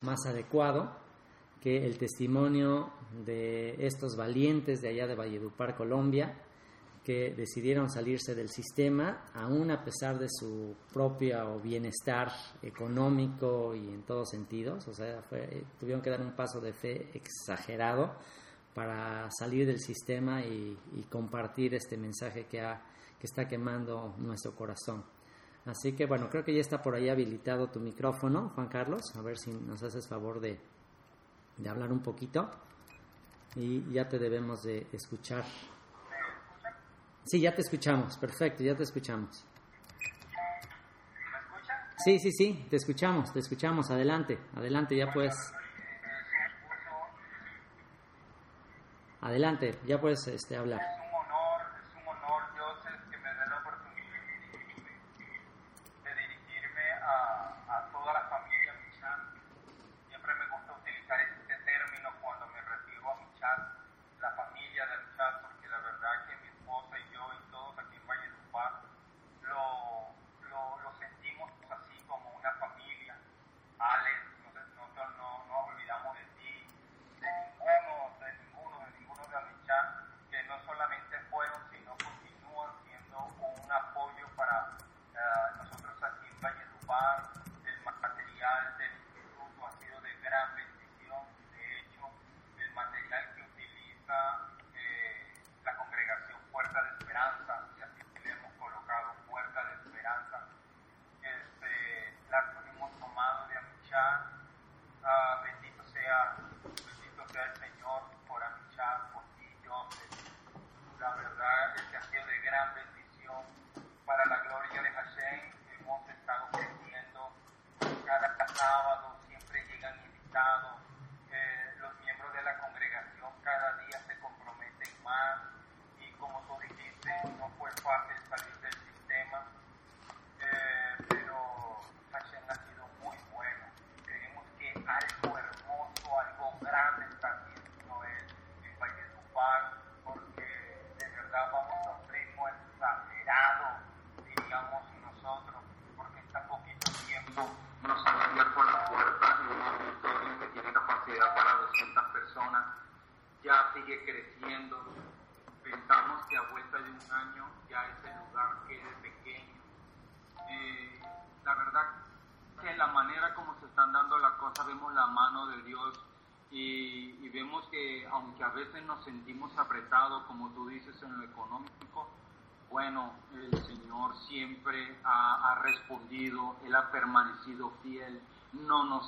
más adecuado que el testimonio de estos valientes de allá de Valledupar, Colombia, que decidieron salirse del sistema, aún a pesar de su propio bienestar económico y en todos sentidos, o sea, tuvieron que dar un paso de fe exagerado para salir del sistema y, compartir este mensaje que, que está quemando nuestro corazón. Así que bueno, creo que ya está por ahí habilitado tu micrófono, Juan Carlos, a ver si nos haces favor de, de hablar un poquito y ya te debemos de escuchar. Sí, ya te escuchamos, perfecto, ya te escuchamos. Sí, sí, sí, te escuchamos, te escuchamos, adelante, adelante, ya puedes. Adelante, ya puedes este, hablar.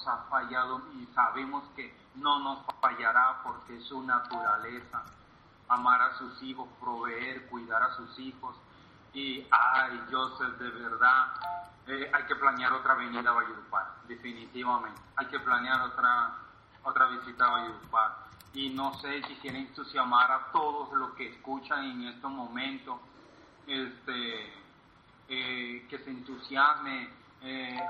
Ha fallado y sabemos que no nos fallará porque es su naturaleza, amar a sus hijos, proveer, cuidar a sus hijos. Y, ay, Joseph, de verdad, eh, hay que planear otra venida a Valledupar, definitivamente. Hay que planear otra, otra visita a Valledupar y no sé si quieren entusiasmar a todos los que escuchan en estos momentos, este, eh, que se entusiasme, eh,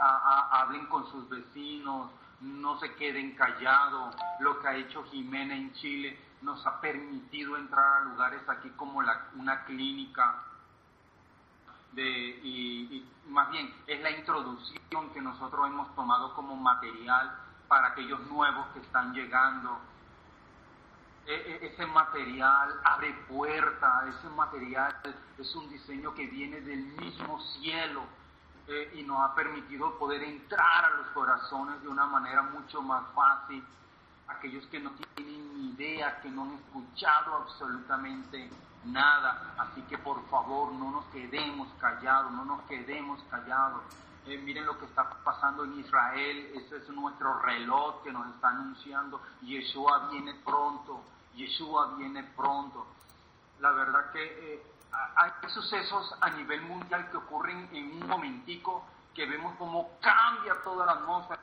hablen con sus vecinos, no se queden callados. Lo que ha hecho Jimena en Chile nos ha permitido entrar a lugares aquí como la, una clínica. De, y más bien es la introducción que nosotros hemos tomado como material para aquellos nuevos que están llegando e, e, ese material abre puerta, ese material es un diseño que viene del mismo cielo eh, y nos ha permitido poder entrar a los corazones de una manera mucho más fácil. Aquellos que no tienen ni idea, que no han escuchado absolutamente nada. Así que por favor no nos quedemos callados, no nos quedemos callados. Eh, miren lo que está pasando en Israel, ese es nuestro reloj que nos está anunciando, Yeshua viene pronto, Yeshua viene pronto. La verdad que eh, hay sucesos a nivel mundial que ocurren en un momentico que vemos cómo cambia toda la atmósfera.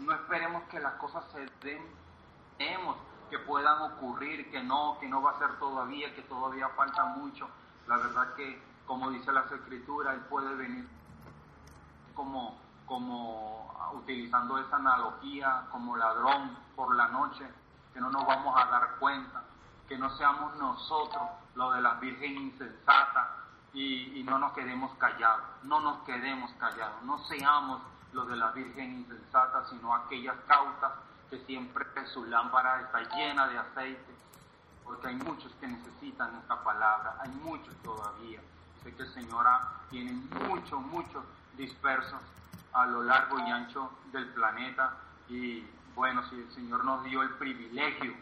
No esperemos que las cosas se den, que puedan ocurrir, que no, que no va a ser todavía, que todavía falta mucho. La verdad que como dice la escritura, Él puede venir como, como utilizando esa analogía, como ladrón por la noche, que no nos vamos a dar cuenta, que no seamos nosotros lo de la Virgen insensata y, y no nos quedemos callados, no nos quedemos callados, no seamos los de la Virgen insensata, sino aquellas cautas que siempre su lámpara está llena de aceite, porque hay muchos que necesitan esta palabra, hay muchos todavía. Sé que el Señor tiene muchos, muchos dispersos a lo largo y ancho del planeta y bueno, si el Señor nos dio el privilegio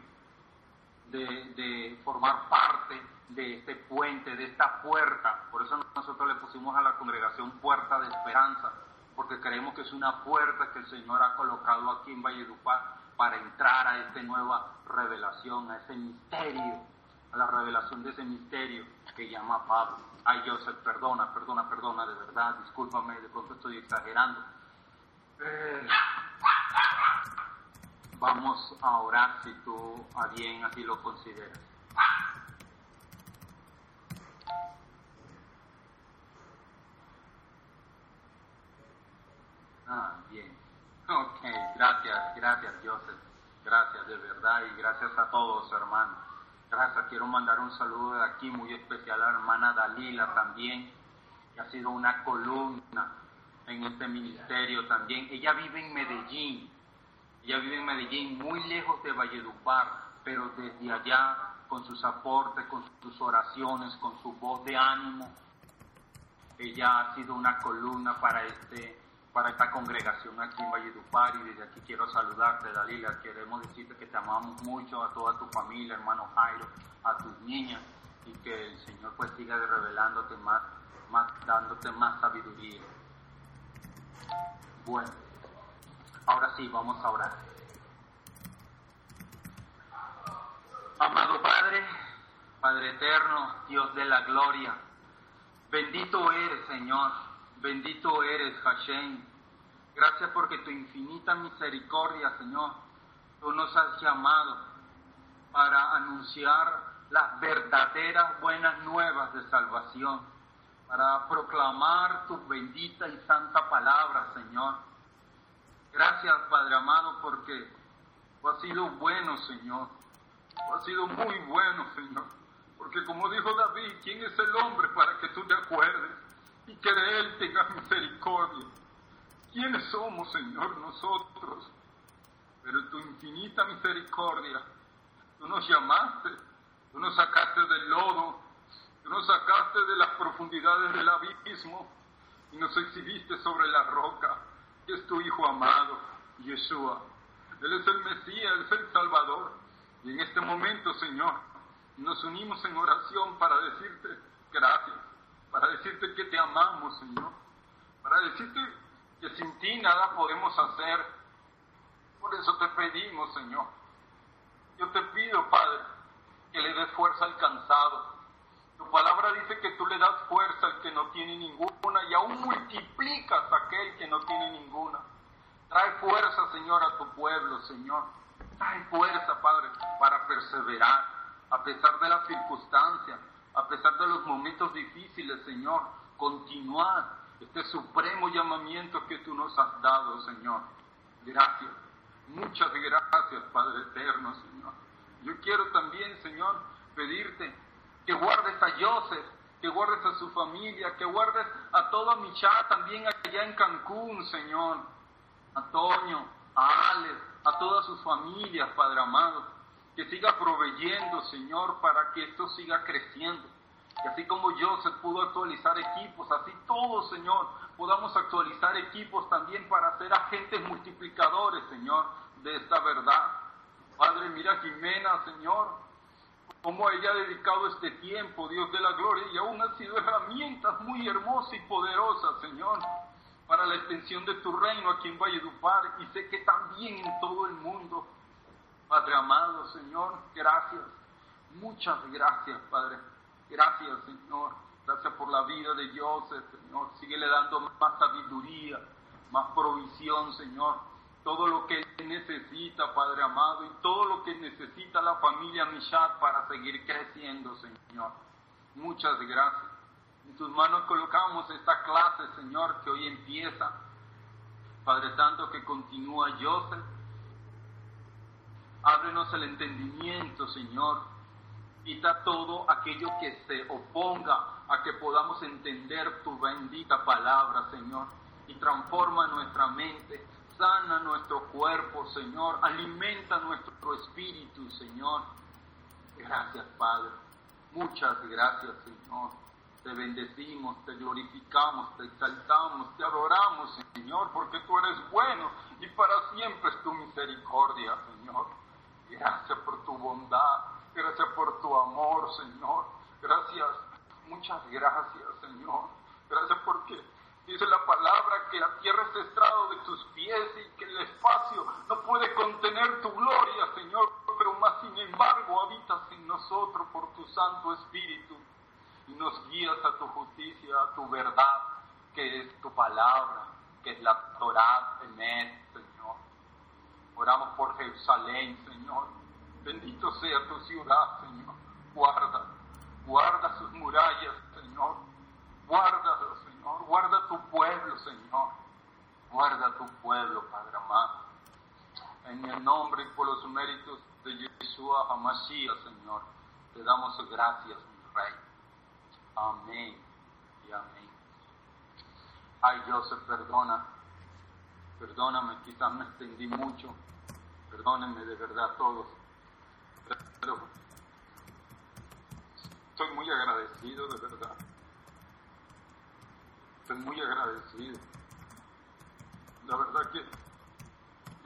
de, formar parte de este puente, de esta puerta. Por eso nosotros le pusimos a la congregación puerta de esperanza, porque creemos que es una puerta que el Señor ha colocado aquí en Valledupar para entrar a esta nueva revelación, a ese misterio, a la revelación de ese misterio que llama Pablo. Ay, Joseph, perdona, perdona, perdona, de verdad, discúlpame, de pronto estoy exagerando. Eh, Vamos a orar si tú a bien así lo consideras. Ah, bien. Ok, gracias, gracias Joseph. Gracias de verdad y gracias a todos hermanos. Gracias, quiero mandar un saludo de aquí muy especial a la hermana Dalila también, que ha sido una columna en este ministerio también. Ella vive en Medellín, ella vive en Medellín, muy lejos de Valledupar, pero desde allá, con sus aportes, con sus oraciones, con su voz de ánimo, ella ha sido una columna para este para esta congregación aquí en Valledupar y desde aquí quiero saludarte Dalila, queremos decirte que te amamos mucho a toda tu familia, hermano Jairo, a tus niñas y que el Señor pues siga revelándote más, más dándote más sabiduría. Bueno, Ahora sí, vamos a orar. Amado Padre, Padre eterno, Dios de la gloria, bendito eres, Señor, bendito eres, Hashem. Gracias porque tu infinita misericordia, Señor, tú nos has llamado para anunciar las verdaderas buenas nuevas de salvación, para proclamar tu bendita y santa palabra, Señor Gracias, Padre amado, porque tú has sido bueno, Señor. Tú has sido muy bueno, Señor. Porque como dijo David, ¿quién es el hombre para que tú te acuerdes y que de él tengas misericordia? ¿Quiénes somos, Señor, nosotros? Pero tu infinita misericordia, tú nos llamaste, tú nos sacaste del lodo, tú nos sacaste de las profundidades del abismo y nos exhibiste sobre la roca es tu Hijo amado, Yeshua. Él es el Mesías, Él es el Salvador. Y en este momento, Señor, nos unimos en oración para decirte gracias, para decirte que te amamos, Señor, para decirte que sin ti nada podemos hacer. Por eso te pedimos, Señor. Yo te pido, Padre, que le des fuerza al cansado, palabra dice que tú le das fuerza al que no tiene ninguna y aún multiplicas a aquel que no tiene ninguna. Trae fuerza, Señor, a tu pueblo, Señor. Trae fuerza, Padre, para perseverar a pesar de las circunstancias, a pesar de los momentos difíciles, Señor. Continuar este supremo llamamiento que tú nos has dado, Señor. Gracias. Muchas gracias, Padre eterno, Señor. Yo quiero también, Señor, pedirte que guardes a Joseph, que guardes a su familia, que guardes a toda Michá también allá en Cancún, Señor, a Toño, a Alex, a todas sus familias, Padre amado, que siga proveyendo, Señor, para que esto siga creciendo. Y así como Joseph pudo actualizar equipos, así todos, Señor, podamos actualizar equipos también para ser agentes multiplicadores, Señor, de esta verdad. Padre, mira Jimena, Señor, cómo ella ha dedicado este tiempo, Dios de la gloria, y aún han sido herramientas muy hermosas y poderosas, Señor, para la extensión de tu reino aquí en Valledupar, y sé que también en todo el mundo. Padre amado, Señor, gracias, muchas gracias, Padre, gracias, Señor, gracias por la vida de Joseph, Señor, síguele dando más sabiduría, más provisión, Señor, todo lo que necesita, Padre amado, y todo lo que necesita la familia Mishat para seguir creciendo, Señor. Muchas gracias. En tus manos colocamos esta clase, Señor, que hoy empieza. Padre Santo, que continúa Joseph. Ábrenos el entendimiento, Señor. Quita todo aquello que se oponga a que podamos entender tu bendita palabra, Señor y transforma nuestra mente, sana nuestro cuerpo, Señor, alimenta nuestro espíritu, Señor. Gracias, Padre. Muchas gracias, Señor. Te bendecimos, te glorificamos, te exaltamos, te adoramos, Señor, porque tú eres bueno y para siempre es tu misericordia, Señor. Gracias por tu bondad, gracias por tu amor, Señor. Gracias, muchas gracias, Señor. Gracias porque dice la palabra que la tierra es estrado de tus pies y que el espacio no puede contener tu gloria, Señor, pero más sin embargo habitas en nosotros por tu Santo Espíritu y nos guías a tu justicia, a tu verdad, que es tu palabra, que es la Torah, Emet, Señor. Oramos por Jerusalén, Señor. Bendito sea tu ciudad, Señor. Guarda, guarda sus murallas, Señor. Guárdalo, Guarda tu pueblo, Señor. Guarda tu pueblo, Padre amado. En el nombre y por los méritos de Yeshua HaMashiach, Señor, te damos gracias, mi Rey. Amén y amén. Ay, Joseph, perdona. Perdóname, quizás me extendí mucho. Perdónenme de verdad todos. Pero estoy muy agradecido, de verdad. Muy agradecido. La verdad que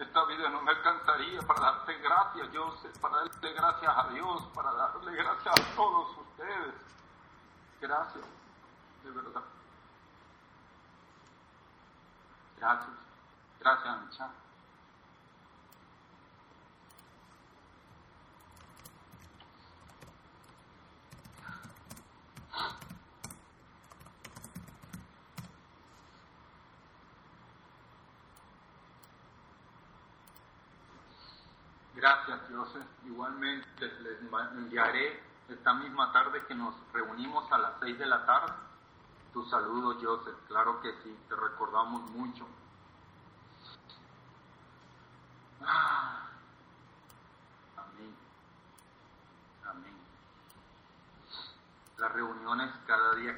esta vida no me alcanzaría para darte gracias, Joseph, para darte gracias a Dios, para darle gracias a todos ustedes. Gracias, de verdad. Gracias. Gracias, Ancha. Gracias, Joseph. Igualmente les enviaré esta misma tarde que nos reunimos a las seis de la tarde. Tu saludo, Joseph. Claro que sí, te recordamos mucho. Ah. Amén. Amén. Las reuniones cada día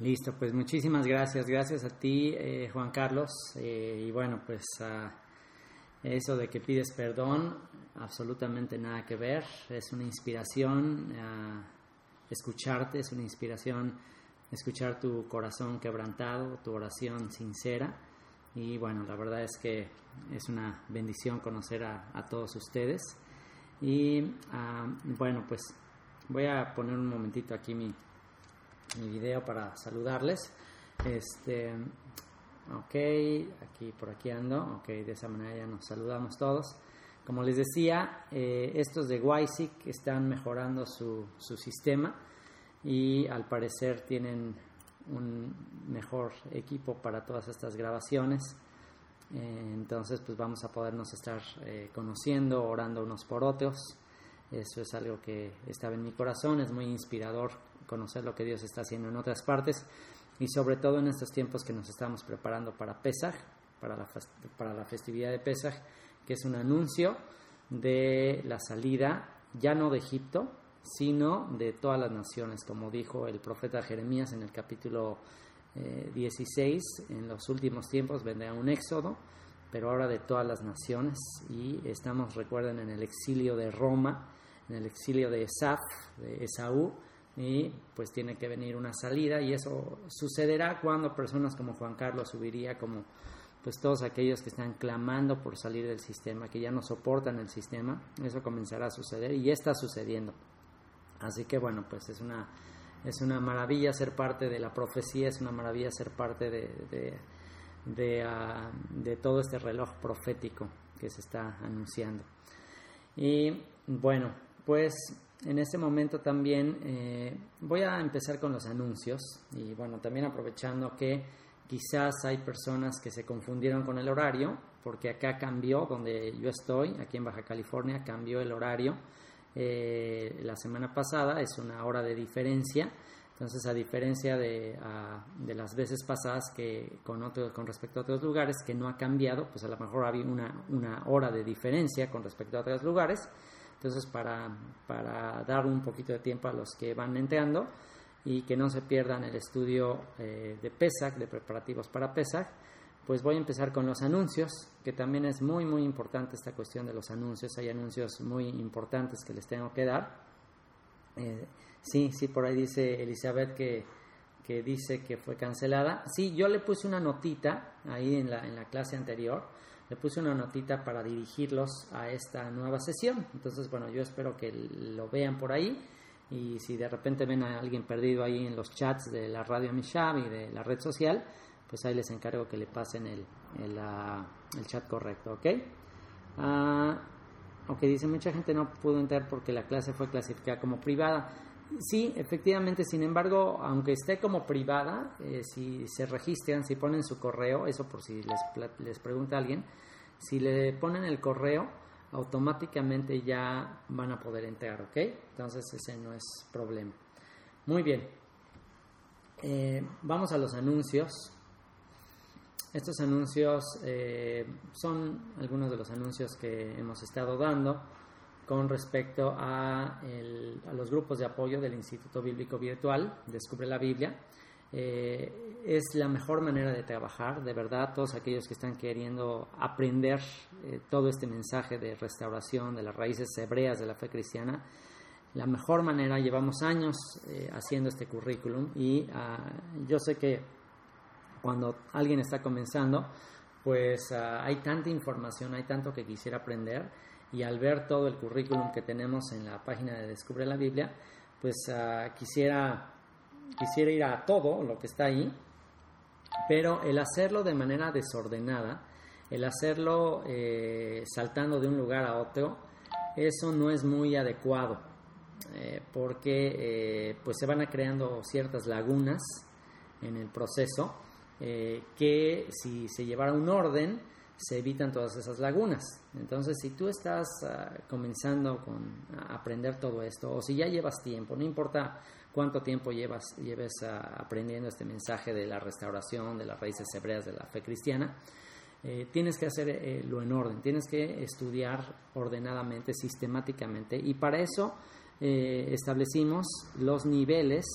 Listo, pues muchísimas gracias. Gracias a ti, eh, Juan Carlos. Eh, y bueno, pues eso de que pides perdón, absolutamente nada que ver. Es una inspiración escucharte, es una inspiración escuchar tu corazón quebrantado, tu oración sincera. Y bueno, la verdad es que es una bendición conocer a, todos ustedes. Y ah, bueno, pues voy a poner un momentito aquí mi, mi video para saludarles. Este, ok, aquí por aquí ando, ok, de esa manera ya nos saludamos todos. Como les decía, eh, estos de WISIC están mejorando su, su sistema y al parecer tienen un mejor equipo para todas estas grabaciones. Eh, entonces, pues vamos a podernos estar eh, conociendo, orando unos por otros. Eso es algo que estaba en mi corazón, es muy inspirador conocer lo que Dios está haciendo en otras partes y sobre todo en estos tiempos que nos estamos preparando para Pesach, para la, para la festividad de Pesach, que es un anuncio de la salida ya no de Egipto, sino de todas las naciones, como dijo el profeta Jeremías en el capítulo 16, eh, en los últimos tiempos vendrá un éxodo, pero ahora de todas las naciones, y estamos, recuerden, en el exilio de Roma, en el exilio de Esaf, de Esaú, y pues tiene que venir una salida y eso sucederá cuando personas como Juan Carlos subiría como pues todos aquellos que están clamando por salir del sistema, que ya no soportan el sistema, eso comenzará a suceder y ya está sucediendo. Así que bueno, pues es una, es una maravilla ser parte de la profecía, es una maravilla ser parte de, de, ah, de todo este reloj profético que se está anunciando. Y bueno, pues en este momento también eh, voy a empezar con los anuncios y bueno, también aprovechando que quizás hay personas que se confundieron con el horario, porque acá cambió, donde yo estoy, aquí en Baja California, cambió el horario. Eh, la semana pasada es una hora de diferencia, entonces a diferencia de, de las veces pasadas que con, otro, con respecto a otros lugares que no ha cambiado, pues a lo mejor había una, una hora de diferencia con respecto a otros lugares. Entonces, para, para dar un poquito de tiempo a los que van entrando y que no se pierdan el estudio eh, de PESAC, de preparativos para PESAC, pues voy a empezar con los anuncios, que también es muy, muy importante esta cuestión de los anuncios. Hay anuncios muy importantes que les tengo que dar. Eh, sí, sí, por ahí dice Elizabeth que, que dice que fue cancelada. Sí, yo le puse una notita ahí en la, en la clase anterior le puse una notita para dirigirlos a esta nueva sesión. Entonces, bueno, yo espero que lo vean por ahí y si de repente ven a alguien perdido ahí en los chats de la radio Mishab y de la red social, pues ahí les encargo que le pasen el, el, ah, chat correcto, ¿ok? Uh, aunque dice mucha gente no pudo entrar porque la clase fue clasificada como privada. Sí, efectivamente, sin embargo, aunque esté como privada, eh, si se registran, si ponen su correo, eso por si les, les pregunta alguien, si le ponen el correo, automáticamente ya van a poder entrar, ¿ok? Entonces ese no es problema. Muy bien. Eh, vamos a los anuncios. Estos anuncios eh, son algunos de los anuncios que hemos estado dando con respecto a, los grupos de apoyo del Instituto Bíblico Virtual, Descubre la Biblia. Eh, es la mejor manera de trabajar, de verdad, todos aquellos que están queriendo aprender eh, todo este mensaje de restauración de las raíces hebreas de la fe cristiana. La mejor manera, llevamos años eh, haciendo este currículum y ah, yo sé que cuando alguien está comenzando, pues ah, hay tanta información, hay tanto que quisiera aprender y al ver todo el currículum que tenemos en la página de Descubre la Biblia, pues ah, quisiera, quisiera ir a todo lo que está ahí, pero el hacerlo de manera desordenada, el hacerlo eh, saltando de un lugar a otro, eso no es muy adecuado, eh, porque eh, pues se van a creando ciertas lagunas en el proceso que si se llevara un orden, se evitan todas esas lagunas. Entonces, si tú estás ah, comenzando con, aprender todo esto, o si ya llevas tiempo, no importa cuánto tiempo llevas, lleves ah, aprendiendo este mensaje de la restauración, de las raíces hebreas de la fe cristiana, eh, tienes que hacerlo eh, en orden, tienes que estudiar ordenadamente, sistemáticamente, y para eso eh, establecimos los niveles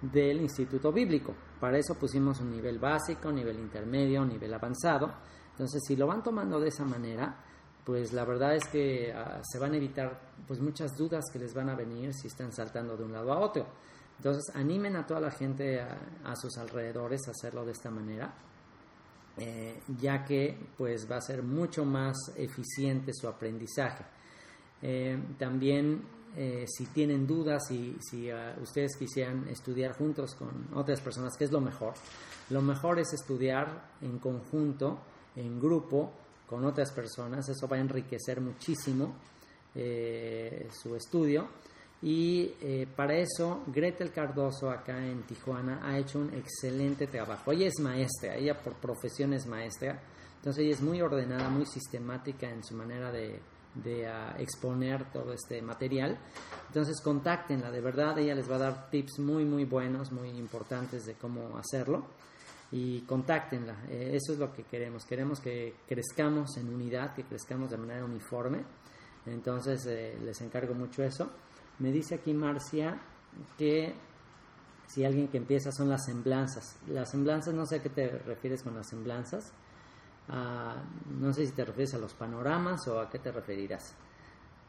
del Instituto Bíblico. Para eso pusimos un nivel básico, nivel intermedio, nivel avanzado entonces, si lo van tomando de esa manera, pues la verdad es que ah, se van a evitar pues muchas dudas que les van a venir si están saltando de un lado a otro. Entonces, animen a toda la gente a, sus alrededores a hacerlo de esta manera, eh, ya que pues va a ser mucho más eficiente su aprendizaje. Eh, también eh, si tienen dudas y si ah, ustedes quisieran estudiar juntos con otras personas, que es lo mejor, lo mejor es estudiar en conjunto en grupo con otras personas, eso va a enriquecer muchísimo eh, su estudio. Y eh, para eso, Gretel Cardoso, acá en Tijuana, ha hecho un excelente trabajo. Ella es maestra, ella por profesión es maestra, entonces ella es muy ordenada, muy sistemática en su manera de, ah, exponer todo este material. Entonces, contáctenla, de verdad, ella les va a dar tips muy, muy buenos, muy importantes de cómo hacerlo y contáctenla. Eh, eso es lo que queremos. Queremos que crezcamos en unidad, que crezcamos de manera uniforme. Entonces eh, les encargo mucho eso. Me dice aquí Marcia que si alguien que empieza son las semblanzas. Las semblanzas, no sé a qué te refieres con las semblanzas. Ah, no sé si te refieres a los panoramas o a qué te referirás.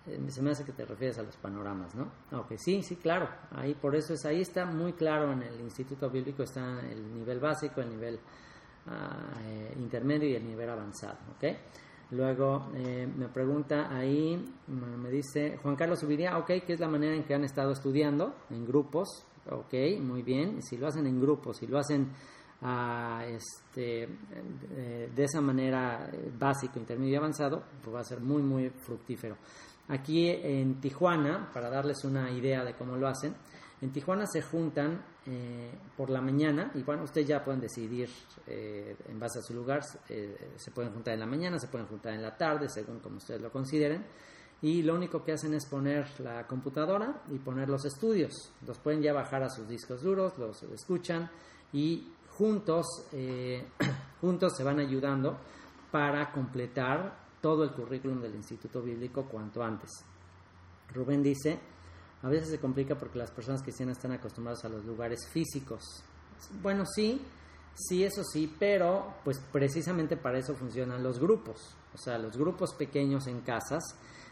Eh, se me hace que te refieres a los panoramas, ¿no? Ok, sí, sí, claro. Ahí por eso es ahí está muy claro en el Instituto Bíblico está el nivel básico, el nivel eh, intermedio y el nivel avanzado, ¿ok? Luego eh, me pregunta ahí, me dice Juan Carlos Subiría, ok, ¿qué es la manera en que han estado estudiando? En grupos, ok, muy bien. Si lo hacen en grupos, si lo hacen ah, este, de esa manera básico, intermedio y avanzado, pues va a ser muy, muy fructífero. Aquí en Tijuana, para darles una idea de cómo lo hacen, en Tijuana se juntan eh, por la mañana y bueno, ustedes ya pueden decidir eh, en base a su lugar, eh, se pueden juntar en la mañana, se pueden juntar en la tarde, según como ustedes lo consideren. Y lo único que hacen es poner la computadora y poner los estudios. Los pueden ya bajar a sus discos duros, los escuchan y juntos, juntos se van ayudando para completar todo el currículum del Instituto Bíblico cuanto antes. Rubén dice, a veces se complica porque las personas cristianas están acostumbradas a los lugares físicos. Bueno, sí, sí, eso sí, pero pues precisamente para eso funcionan los grupos. O sea, los grupos pequeños en casas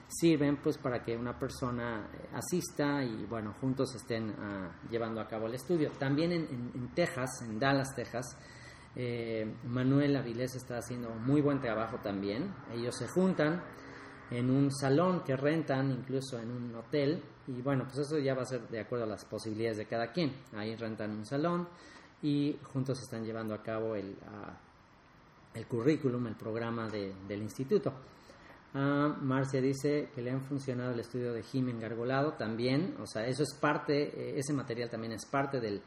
sirven pues para que una persona eh, asista y bueno, juntos estén ah, llevando a cabo el estudio. También en, Texas, en Dallas, Texas, eh, Manuel Avilés está haciendo muy buen trabajo también. Ellos se juntan en un salón que rentan, incluso en un hotel, y bueno, pues eso ya va a ser de acuerdo a las posibilidades de cada quien. Ahí rentan un salón y juntos están llevando a cabo el, ah, el currículum, el programa del instituto. Ah, Marcia dice que le han funcionado el estudio de Jimen Gargolado también, o sea, eso es parte, eh, ese material también es parte del,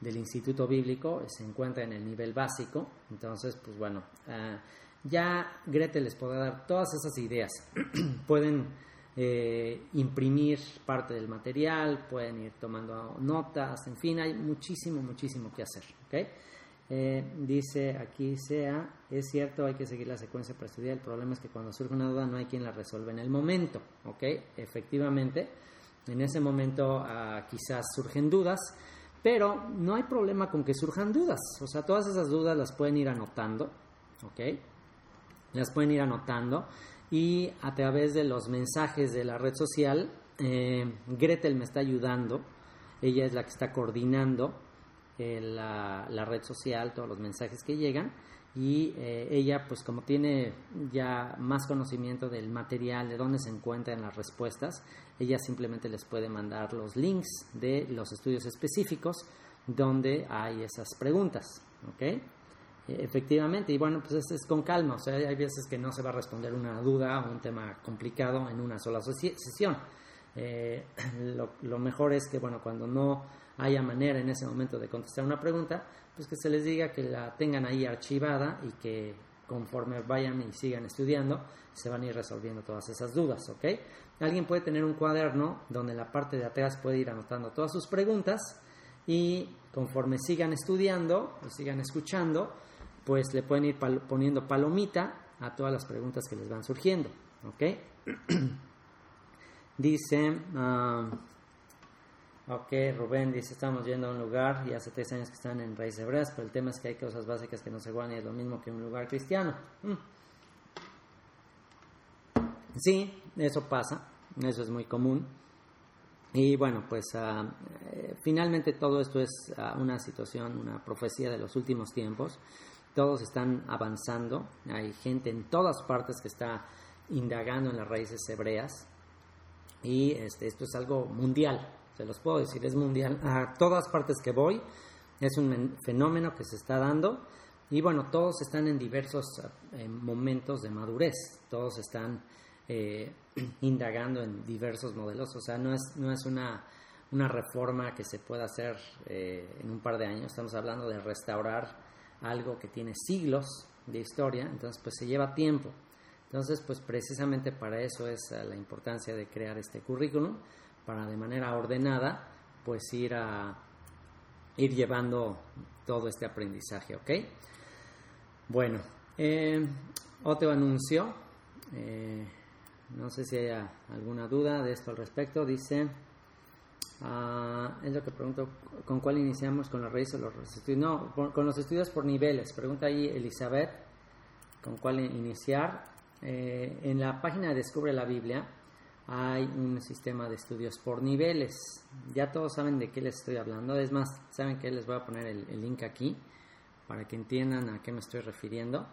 del Instituto Bíblico, se encuentra en el nivel básico, entonces, pues bueno, ah, ya Gretel les podrá dar todas esas ideas. Pueden eh, imprimir parte del material, pueden ir tomando notas, en fin, hay muchísimo, muchísimo que hacer. Eh, dice aquí sea, es cierto, hay que seguir la secuencia para estudiar, el problema es que cuando surge una duda no hay quien la resuelva en el momento. Efectivamente, en ese momento ah, quizás surgen dudas, pero no hay problema con que surjan dudas, o sea, todas esas dudas las pueden ir anotando, ¿ok? Las pueden ir anotando. Y a través de los mensajes de la red social, eh, Gretel me está ayudando, ella es la que está coordinando eh, la, red social, todos los mensajes que llegan y eh, ella pues como tiene ya más conocimiento del material, de dónde se encuentran las respuestas, ella simplemente les puede mandar los links de los estudios específicos donde hay esas preguntas, ¿ok? Efectivamente, y bueno, pues es, con calma, o sea, hay veces que no se va a responder una duda o un tema complicado en una sola sesión. Eh, lo, mejor es que, bueno, cuando no haya manera en ese momento de contestar una pregunta, pues que se les diga que la tengan ahí archivada y que conforme vayan y sigan estudiando, se van a ir resolviendo todas esas dudas, ¿ok? Alguien puede tener un cuaderno donde la parte de atrás puede ir anotando todas sus preguntas y conforme sigan estudiando y sigan escuchando, pues le pueden ir poniendo palomita a todas las preguntas que les van surgiendo. ¿Ok? dice, uh, ok, Rubén dice, estamos yendo a un lugar y hace tres años que están en raíces hebreas, pero el tema es que hay cosas básicas que no se guardan y es lo mismo que un lugar cristiano. Mm. Sí, eso pasa, eso es muy común. Y bueno, pues uh, finalmente todo esto es uh, una situación, una profecía de los últimos tiempos todos están avanzando, hay gente en todas partes que está indagando en las raíces hebreas y este, esto es algo mundial, los puedo decir, es mundial. A todas partes que voy. Es un fenómeno que se está dando. Y bueno, todos están en diversos eh, momentos de madurez, todos están eh, indagando en diversos modelos, o sea, no es, no es una, una reforma que se pueda hacer eh, en un par de años, estamos hablando de restaurar algo que tiene siglos de historia, entonces pues se lleva tiempo. Entonces pues precisamente para eso es eh, la importancia de crear este currículum, para de manera ordenada pues ir a ir llevando todo este aprendizaje, ¿ok? Bueno, eh, otro anuncio, eh, no sé si hay alguna duda de esto al respecto, dice... Ah, es lo que pregunto, ¿con cuál iniciamos? ¿Con la raíz o los estudios? No, con, los estudios por niveles. Pregunta ahí Elizabeth, ¿con cuál iniciar? Eh, en la página Descubre la Biblia hay un sistema de estudios por niveles. Ya todos saben de qué les estoy hablando. Es más, saben que les voy a poner el, link aquí para que entiendan a qué me estoy refiriendo.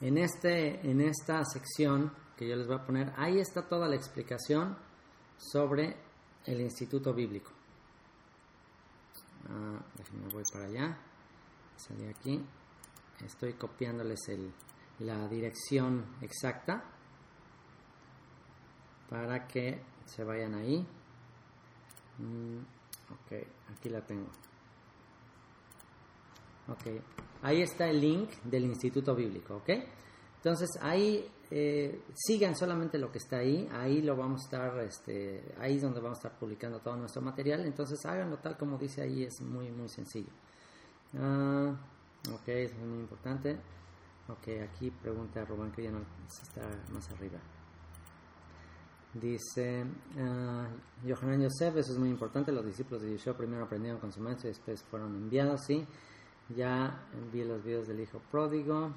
En, este, en esta sección que yo les voy a poner, ahí está toda la explicación sobre el Instituto Bíblico. Ah, déjenme voy para allá. Salí aquí. Estoy copiándoles el, la dirección exacta. Para que se vayan ahí. Mm, ok, aquí la tengo. Ok, ahí está el link del Instituto Bíblico, ¿ok? Entonces ahí eh, sigan solamente lo que está ahí, ahí lo vamos a estar, este, ahí es donde vamos a estar publicando todo nuestro material, entonces háganlo tal como dice ahí, es muy muy sencillo. Ah, ok, es muy importante. Ok, aquí pregunta a Rubén que ya no está más arriba. Dice uh, Yohanan Yosef, eso es muy importante, los discípulos de Yeshua primero aprendieron con su maestro y después fueron enviados, sí. Ya envié los videos del hijo pródigo.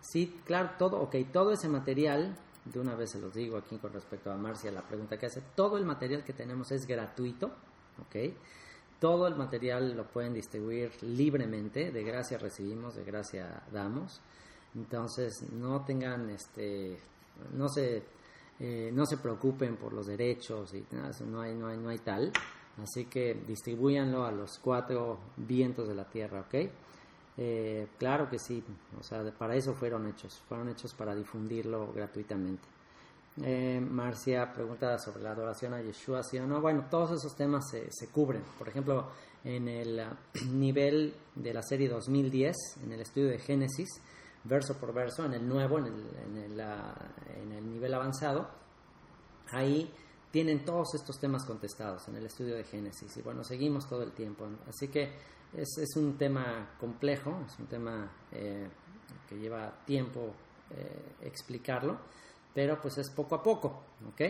Sí, claro, todo, ok, todo ese material, de una vez se los digo aquí con respecto a Marcia, la pregunta que hace, todo el material que tenemos es gratuito, ok. Todo el material lo pueden distribuir libremente, de gracia recibimos, de gracia damos. Entonces, no tengan, este, no se eh, no se preocupen por los derechos y no hay, no hay, no hay tal. Así que distribuyanlo a los cuatro vientos de la tierra, ¿ok? Eh, claro que sí, o sea, para eso fueron hechos, fueron hechos para difundirlo gratuitamente. Eh, Marcia pregunta sobre la adoración a Yeshua, ¿sí o no? Bueno, todos esos temas se, se cubren. Por ejemplo, en el nivel de la serie 2010, en el estudio de Génesis, verso por verso, en el nuevo, en el, en el, en el nivel avanzado, ahí tienen todos estos temas contestados en el estudio de Génesis. Y bueno, seguimos todo el tiempo. Así que es, es un tema complejo, es un tema eh, que lleva tiempo eh, explicarlo, pero pues es poco a poco, ¿ok?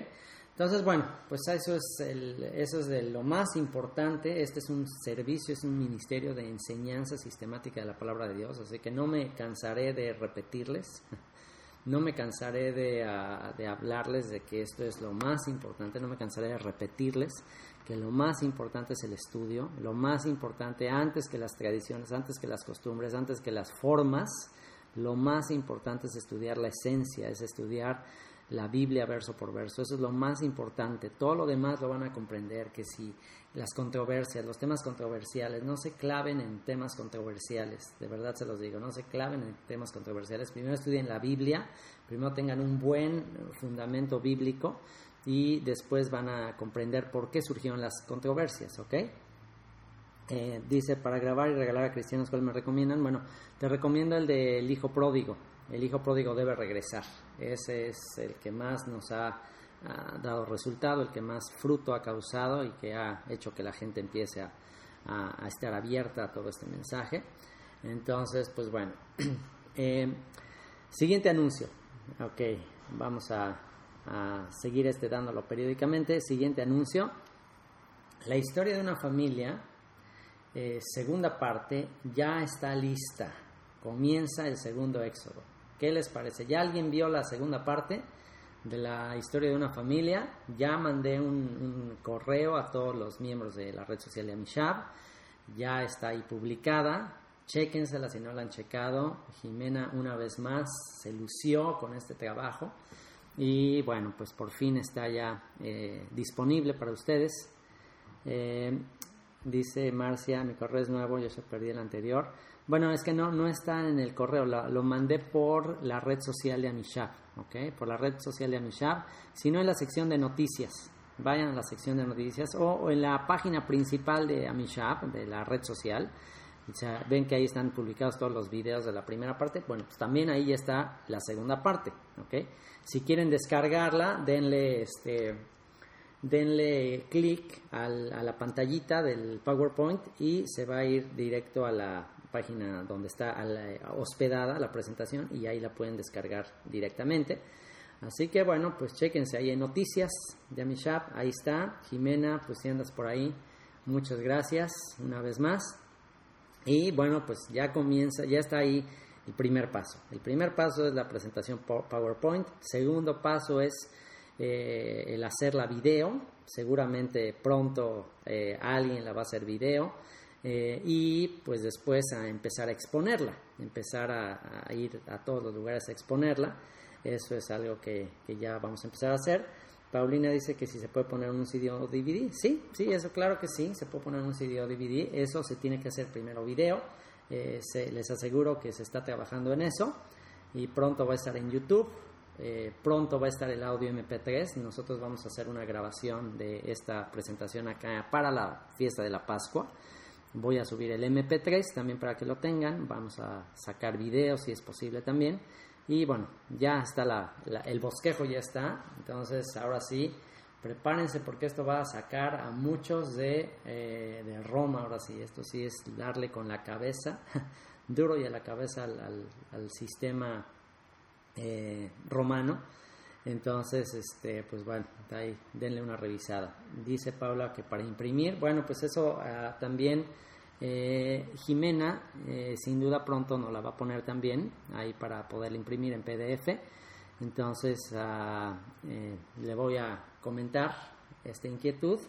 Entonces, bueno, pues eso es, el, eso es de lo más importante. Este es un servicio, es un ministerio de enseñanza sistemática de la palabra de Dios, así que no me cansaré de repetirles, no me cansaré de, uh, de hablarles de que esto es lo más importante, no me cansaré de repetirles que lo más importante es el estudio, lo más importante antes que las tradiciones, antes que las costumbres, antes que las formas, lo más importante es estudiar la esencia, es estudiar la Biblia verso por verso. Eso es lo más importante. Todo lo demás lo van a comprender, que si las controversias, los temas controversiales, no se claven en temas controversiales, de verdad se los digo, no se claven en temas controversiales. Primero estudien la Biblia, primero tengan un buen fundamento bíblico y después van a comprender por qué surgieron las controversias, ¿ok? Eh, dice, para grabar y regalar a cristianos, ¿cuál me recomiendan? Bueno, te recomiendo el del hijo pródigo el hijo pródigo debe regresar. Ese es el que más nos ha, dado resultado, el que más fruto ha causado y que ha hecho que la gente empiece a, estar abierta a todo este mensaje. Entonces, pues bueno. Eh, siguiente anuncio. Ok, vamos a, seguir este dándolo periódicamente. Siguiente anuncio. La historia de una familia, eh, segunda parte, ya está lista. Comienza el segundo éxodo. ¿Qué les parece? ¿Ya alguien vio la segunda parte de la historia de una familia? Ya mandé un, correo a todos los miembros de la red social de Amishab. Ya está ahí publicada. Chéquensela si no la han checado. Jimena una vez más se lució con este trabajo. Y bueno, pues por fin está ya eh, disponible para ustedes. Eh, dice Marcia, mi correo es nuevo, yo se perdí el anterior. Bueno, es que no, no está en el correo, lo, mandé por la red social de Amishab, ¿ok? Por la red social de Amishab, sino en la sección de noticias. Vayan a la sección de noticias o, en la página principal de Amishab, de la red social. O sea, ven que ahí están publicados todos los videos de la primera parte. Bueno, pues también ahí está la segunda parte, ¿ok? Si quieren descargarla, denle este denle clic a la pantallita del PowerPoint y se va a ir directo a la página donde está hospedada la presentación y ahí la pueden descargar directamente. Así que bueno, pues chequense ahí en noticias de Amishab, ahí está. Jimena, pues si andas por ahí, muchas gracias una vez más. Y bueno, pues ya comienza, ya está ahí el primer paso. El primer paso es la presentación PowerPoint. Segundo paso es eh, el hacer la video. Seguramente pronto eh, alguien la va a hacer video. Eh, y pues después a empezar a exponerla, empezar a, ir a todos los lugares a exponerla. Eso es algo que, ya vamos a empezar a hacer. Paulina dice que si se puede poner un CD o DVD. Sí, sí, eso claro que sí, se puede poner un CD o DVD. Eso se tiene que hacer primero video. Eh, les aseguro que se está trabajando en eso y pronto va a estar en YouTube. eh, pronto va a estar el audio MP3. Nosotros vamos a hacer una grabación de esta presentación acá para la fiesta de la Pascua. Voy a subir el MP3 también para que lo tengan. Vamos a sacar videos si es posible también. Y bueno, ya está la, el bosquejo, ya está. Entonces, ahora sí, prepárense porque esto va a sacar a muchos de, eh, de Roma. Ahora sí, esto sí es darle con la cabeza, duro y a la cabeza al, sistema eh, romano. Entonces, este, pues bueno, ahí denle una revisada. Dice Paula que para imprimir, bueno, pues eso ah, también eh, Jimena, eh, sin duda pronto nos la va a poner también ahí para poder imprimir en PDF. Entonces ah, eh, le voy a comentar esta inquietud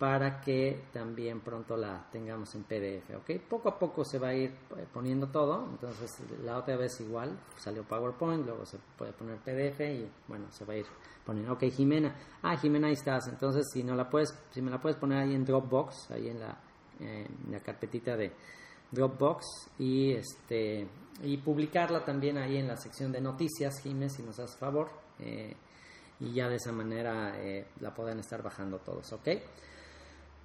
para que también pronto la tengamos en PDF, ¿ok? Poco a poco se va a ir poniendo todo, entonces la otra vez igual salió PowerPoint, luego se puede poner PDF y bueno, se va a ir poniendo, ok, Jimena, ah, Jimena ahí estás, entonces si no la puedes, si me la puedes poner ahí en Dropbox, ahí en la la carpetita de Dropbox y este y publicarla también ahí en la sección de noticias, Jiménez, si nos hace favor, eh, y ya de esa manera eh, la pueden estar bajando todos, ¿ok?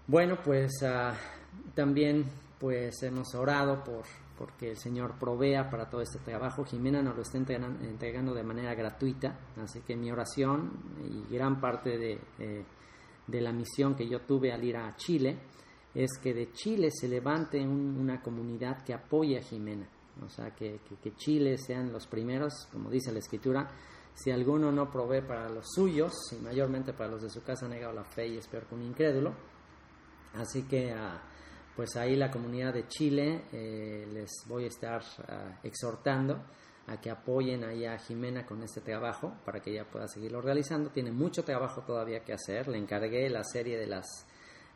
Bueno, pues ah, también pues hemos orado por porque el Señor provea para todo este trabajo. Jimena nos lo está entregando, de manera gratuita, así que mi oración y gran parte de, de la misión que yo tuve al ir a Chile, es que de Chile se levante una comunidad que apoye a Jimena. O sea, que, Chile sean los primeros, como dice la escritura, si alguno no provee para los suyos, y mayormente para los de su casa, ha negado la fe y es peor que un incrédulo. Así que, ah, pues ahí la comunidad de Chile eh, les voy a estar ah, exhortando a que apoyen ahí a Jimena con este trabajo para que ella pueda seguirlo realizando. Tiene mucho trabajo todavía que hacer. Le encargué la serie de las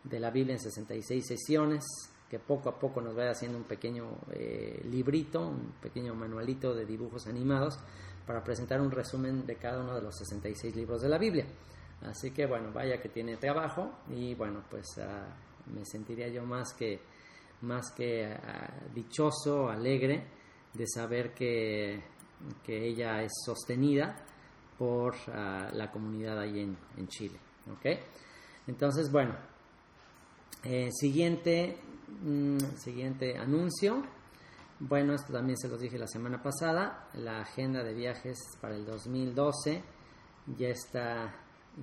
de la Biblia en 66 sesiones, que poco a poco nos vaya haciendo un pequeño eh, librito, un pequeño manualito de dibujos animados para presentar un resumen de cada uno de los 66 libros de la Biblia. Así que bueno, vaya que tiene trabajo y bueno, pues ah, me sentiría yo más que, más que ah, dichoso, alegre de saber que, que ella es sostenida por ah, la comunidad ahí en, en Chile. ¿okay? Entonces, bueno, eh, siguiente, mm, siguiente anuncio. Bueno, esto también se los dije la semana pasada. La agenda de viajes para el 2012 ya está,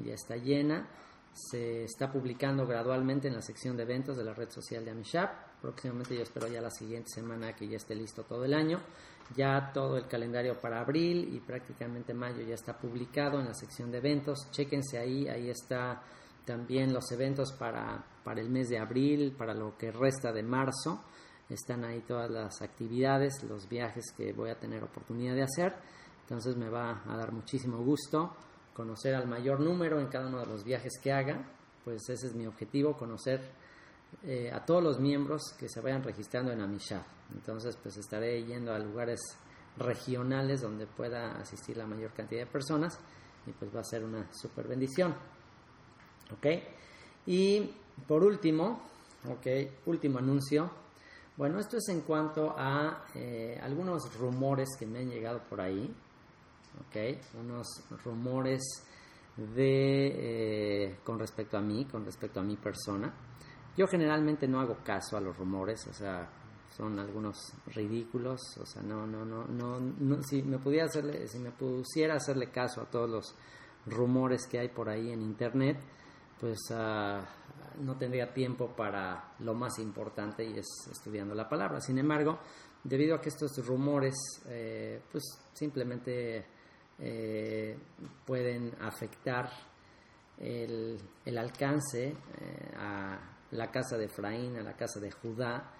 ya está llena. Se está publicando gradualmente en la sección de eventos de la red social de Amishap. Próximamente yo espero ya la siguiente semana que ya esté listo todo el año. Ya todo el calendario para abril y prácticamente mayo ya está publicado en la sección de eventos. Chéquense ahí, ahí está también los eventos para, para el mes de abril, para lo que resta de marzo. Están ahí todas las actividades, los viajes que voy a tener oportunidad de hacer. Entonces me va a dar muchísimo gusto conocer al mayor número en cada uno de los viajes que haga. Pues ese es mi objetivo, conocer eh, a todos los miembros que se vayan registrando en Amishad. Entonces pues estaré yendo a lugares regionales donde pueda asistir la mayor cantidad de personas y pues va a ser una super bendición. ¿Ok? Y por último, ¿ok? Último anuncio. Bueno, esto es en cuanto a eh, algunos rumores que me han llegado por ahí. ¿Ok? Unos rumores de eh, con respecto a mí, con respecto a mi persona. Yo generalmente no hago caso a los rumores, o sea, son algunos ridículos, o sea, no, no, no, no, si me pudiera hacerle, si me pusiera hacerle caso a todos los rumores que hay por ahí en internet, pues uh, no tendría tiempo para lo más importante y es estudiando la palabra. Sin embargo, debido a que estos rumores eh, pues simplemente eh, pueden afectar el, el alcance eh, a la casa de Efraín, a la casa de Judá,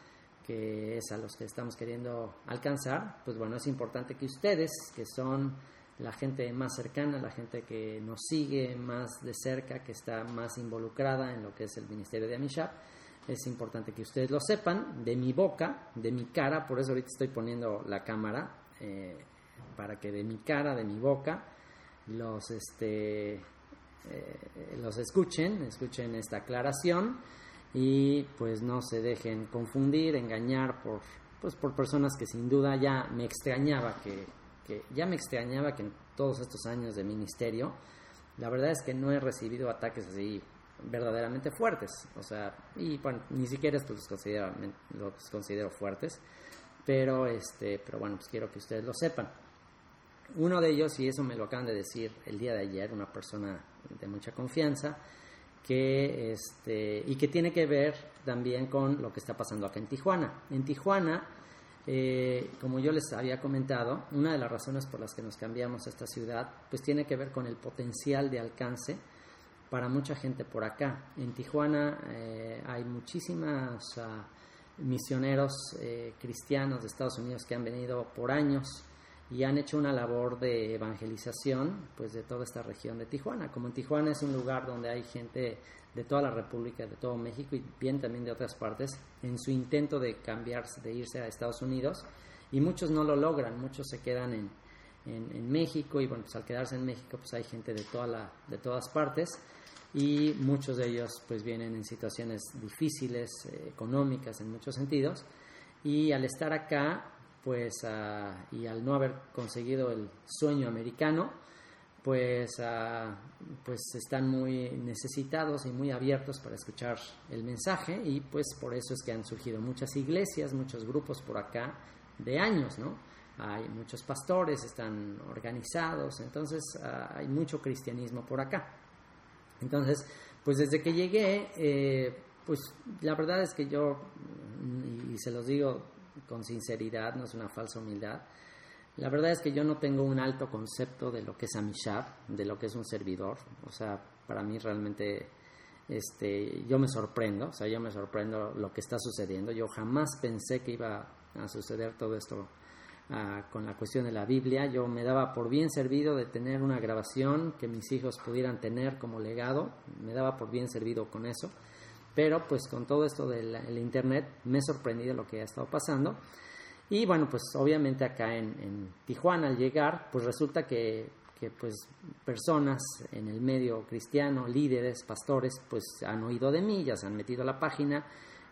que es a los que estamos queriendo alcanzar, pues bueno, es importante que ustedes, que son la gente más cercana, la gente que nos sigue más de cerca, que está más involucrada en lo que es el ministerio de Amishab. Es importante que ustedes lo sepan de mi boca, de mi cara, por eso ahorita estoy poniendo la cámara, eh, para que de mi cara, de mi boca, los, este, eh, los escuchen, escuchen esta aclaración y pues no se dejen confundir, engañar por, pues, por personas que sin duda ya me extrañaba que porque ya me extrañaba que en todos estos años de ministerio, la verdad es que no he recibido ataques así verdaderamente fuertes, o sea, y bueno, ni siquiera estos los considero, los considero fuertes, pero este, pero bueno, pues quiero que ustedes lo sepan. Uno de ellos, y eso me lo acaban de decir el día de ayer, una persona de mucha confianza, que este, y que tiene que ver también con lo que está pasando acá en Tijuana. En Tijuana, eh, como yo les había comentado, una de las razones por las que nos cambiamos a esta ciudad, pues tiene que ver con el potencial de alcance para mucha gente por acá. En Tijuana eh, hay muchísimos ah, misioneros eh, cristianos de Estados Unidos que han venido por años y han hecho una labor de evangelización pues de toda esta región de Tijuana. Como en Tijuana es un lugar donde hay gente de toda la República, de todo México y bien también de otras partes, en su intento de cambiarse, de irse a Estados Unidos, y muchos no lo logran, muchos se quedan en, en, México, y bueno, pues al quedarse en México pues hay gente de, toda la, de todas partes, y muchos de ellos pues vienen en situaciones difíciles, eh, económicas en muchos sentidos, y al estar acá pues y al no haber conseguido el sueño americano, pues, pues están muy necesitados y muy abiertos para escuchar el mensaje y pues por eso es que han surgido muchas iglesias, muchos grupos por acá de años, ¿no? Hay muchos pastores, están organizados, entonces hay mucho cristianismo por acá. Entonces, pues desde que llegué, eh, pues la verdad es que yo, y se los digo con sinceridad, no es una falsa humildad. La verdad es que yo no tengo un alto concepto de lo que es Amishab, de lo que es un servidor. O sea, para mí realmente este, yo me sorprendo, o sea, yo me sorprendo lo que está sucediendo. Yo jamás pensé que iba a suceder todo esto ah, con la cuestión de la Biblia. Yo me daba por bien servido de tener una grabación que mis hijos pudieran tener como legado. Me daba por bien servido con eso. Pero pues con todo esto del Internet me he sorprendido lo que ha estado pasando. Y bueno, pues obviamente acá en, Tijuana al llegar, pues resulta que, pues personas en el medio cristiano, líderes, pastores, pues han oído de mí, ya se han metido a la página,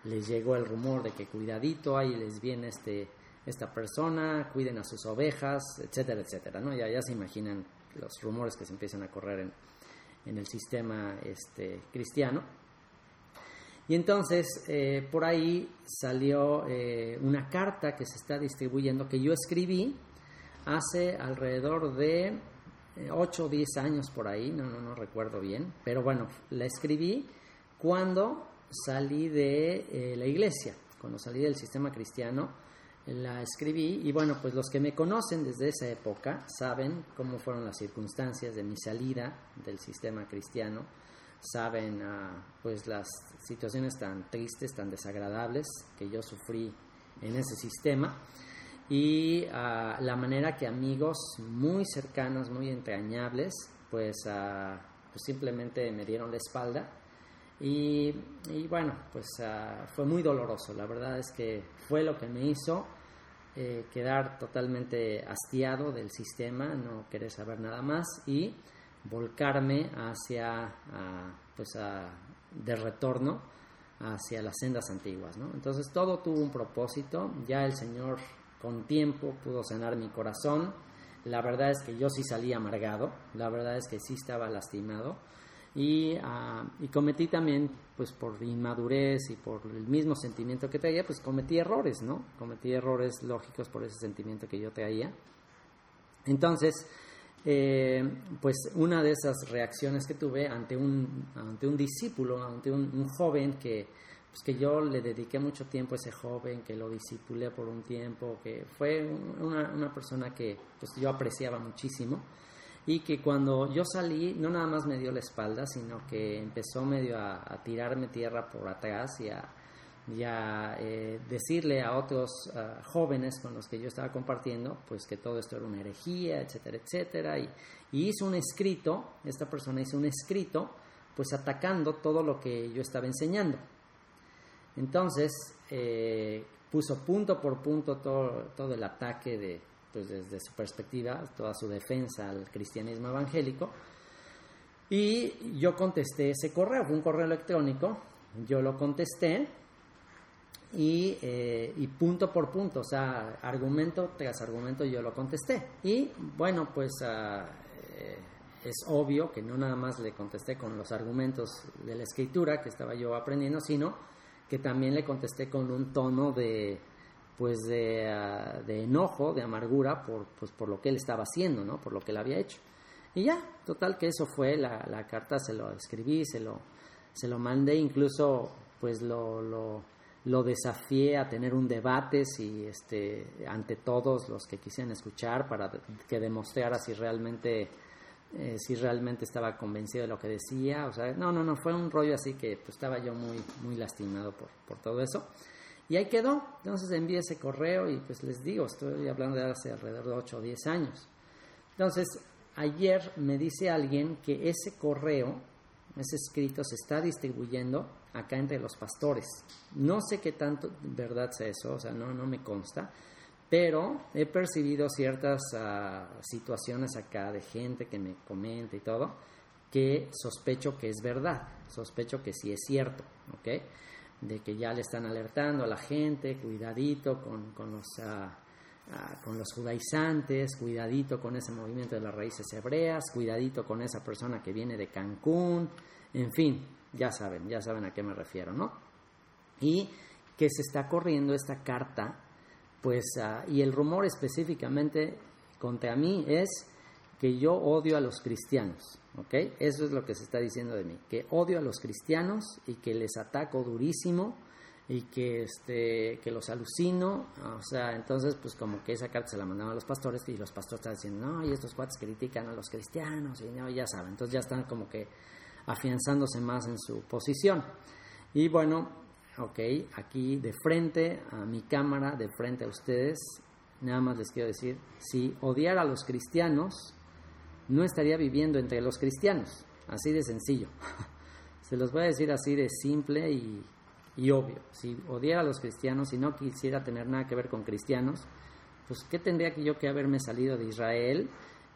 les llegó el rumor de que cuidadito, ahí les viene este, esta persona, cuiden a sus ovejas, etcétera, etcétera, ¿no? Ya, ya se imaginan los rumores que se empiezan a correr en, en el sistema este, cristiano. Y entonces eh, por ahí salió eh, una carta que se está distribuyendo que yo escribí hace alrededor de 8 eh, o 10 años por ahí, no, no, no recuerdo bien, pero bueno, la escribí cuando salí de la iglesia, cuando salí del sistema cristiano, la escribí. Y bueno, pues los que me conocen desde esa época saben cómo fueron las circunstancias de mi salida del sistema cristiano saben pues las situaciones tan tristes, tan desagradables que yo sufrí en ese sistema. Y la manera que amigos muy cercanos, muy entrañables, pues, pues simplemente me dieron la espalda. Y, bueno, pues fue muy doloroso, la verdad es que fue lo que me hizo eh, quedar totalmente hastiado del sistema, no querer saber nada más y volcarme hacia, pues de retorno hacia las sendas antiguas. ¿no? Entonces todo tuvo un propósito, ya el Señor con tiempo pudo sanar mi corazón, la verdad es que yo sí salí amargado, la verdad es que sí estaba lastimado y, ah, y cometí también, pues por inmadurez y por el mismo sentimiento que traía, pues cometí errores, ¿no? Cometí errores lógicos por ese sentimiento que yo traía. Entonces, eh, pues una de esas reacciones que tuve ante un, ante un discípulo, ante un, joven que, pues que yo le dediqué mucho tiempo a ese joven, que lo discipulé por un tiempo, que fue una, una persona que pues yo apreciaba muchísimo y que cuando yo salí no nada más me dio la espalda, sino que empezó medio a, a tirarme tierra por atrás y a, y a eh, decirle a otros jóvenes con los que yo estaba compartiendo, pues que todo esto era una herejía, etcétera, etcétera, y, hizo un escrito, esta persona hizo un escrito, pues atacando todo lo que yo estaba enseñando. Entonces, eh, puso punto por punto todo, todo el ataque de, pues desde su perspectiva, toda su defensa al cristianismo evangélico, y yo contesté ese correo, fue un correo electrónico, yo lo contesté, y, eh, y, punto por punto, o sea, argumento tras argumento yo lo contesté. Y bueno, pues uh, es obvio que no nada más le contesté con los argumentos de la escritura que estaba yo aprendiendo, sino que también le contesté con un tono de pues de, uh, de enojo, de amargura por, pues, por lo que él estaba haciendo, ¿no? por lo que él había hecho. Y ya, total que eso fue, la, la carta se lo escribí, se lo, se lo mandé, incluso pues lo, lo, lo, desafié a tener un debate si, este, ante todos los que quisieran escuchar para que demostrara si realmente eh, si realmente estaba convencido de lo que decía, o sea, no, no, no, fue un rollo así que pues, estaba yo muy, muy lastimado por, por todo eso. Y ahí quedó, entonces envié ese correo y pues les digo, estoy hablando de hace alrededor de 8 o 10 años. Entonces, ayer me dice alguien que ese correo, ese escrito, se está distribuyendo acá entre los pastores. No sé qué tanto verdad sea eso, o sea, no, no me consta, pero he percibido ciertas uh, situaciones acá de gente que me comenta y todo, que sospecho que es verdad, sospecho que sí es cierto, ¿ok? De que ya le están alertando a la gente, cuidadito con, con los, uh, uh, con los judaizantes, cuidadito con ese movimiento de las raíces hebreas, cuidadito con esa persona que viene de Cancún, en fin, ya saben, ya saben a qué me refiero, ¿no? Y que se está corriendo esta carta pues, uh, y el rumor específicamente contra mí es que yo odio a los cristianos, ¿ok? Eso es lo que se está diciendo de mí, que odio a los cristianos y que les ataco durísimo y que, este, que los alucino, o sea, entonces, pues como que esa carta se la mandaban a los pastores y los pastores están diciendo, no, y estos cuates critican a los cristianos, y no, ya saben, entonces ya están como que afianzándose más en su posición. Y bueno, ok, aquí de frente a mi cámara, de frente a ustedes, nada más les quiero decir, si odiara a los cristianos, no estaría viviendo entre los cristianos, así de sencillo. Se los voy a decir así de simple y, y obvio. Si odiara a los cristianos y no quisiera tener nada que ver con cristianos, pues ¿qué tendría que yo que haberme salido de Israel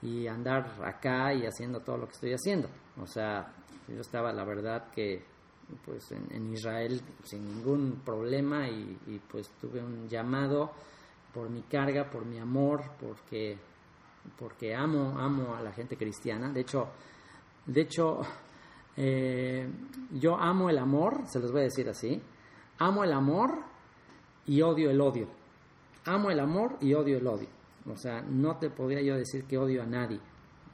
y andar acá y haciendo todo lo que estoy haciendo? O sea, yo estaba, la verdad, que pues en, Israel sin ningún problema y, pues tuve un llamado por mi carga, por mi amor, porque porque amo amo a la gente cristiana. De hecho, de hecho eh, yo amo el amor, se los voy a decir así, amo el amor y odio el odio. Amo el amor y odio el odio. O sea, no te podría yo decir que odio a nadie,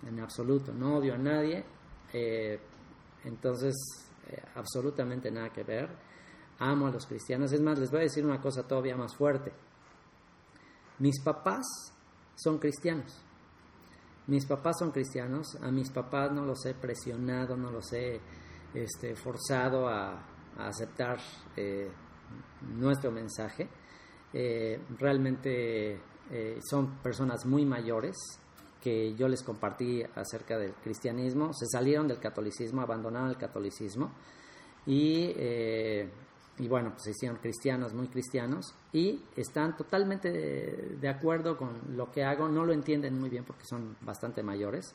en absoluto, no odio a nadie. Eh, entonces, eh, absolutamente nada que ver. Amo a los cristianos. Es más, les voy a decir una cosa todavía más fuerte. Mis papás son cristianos. Mis papás son cristianos. A mis papás no los he presionado, no los he este, forzado a, aceptar eh, nuestro mensaje. Eh, realmente son personas muy mayores, que yo les compartí acerca del cristianismo, se salieron del catolicismo, abandonaron el catolicismo y, eh, y bueno, pues se hicieron cristianos, muy cristianos, y están totalmente de, acuerdo con lo que hago, no lo entienden muy bien porque son bastante mayores,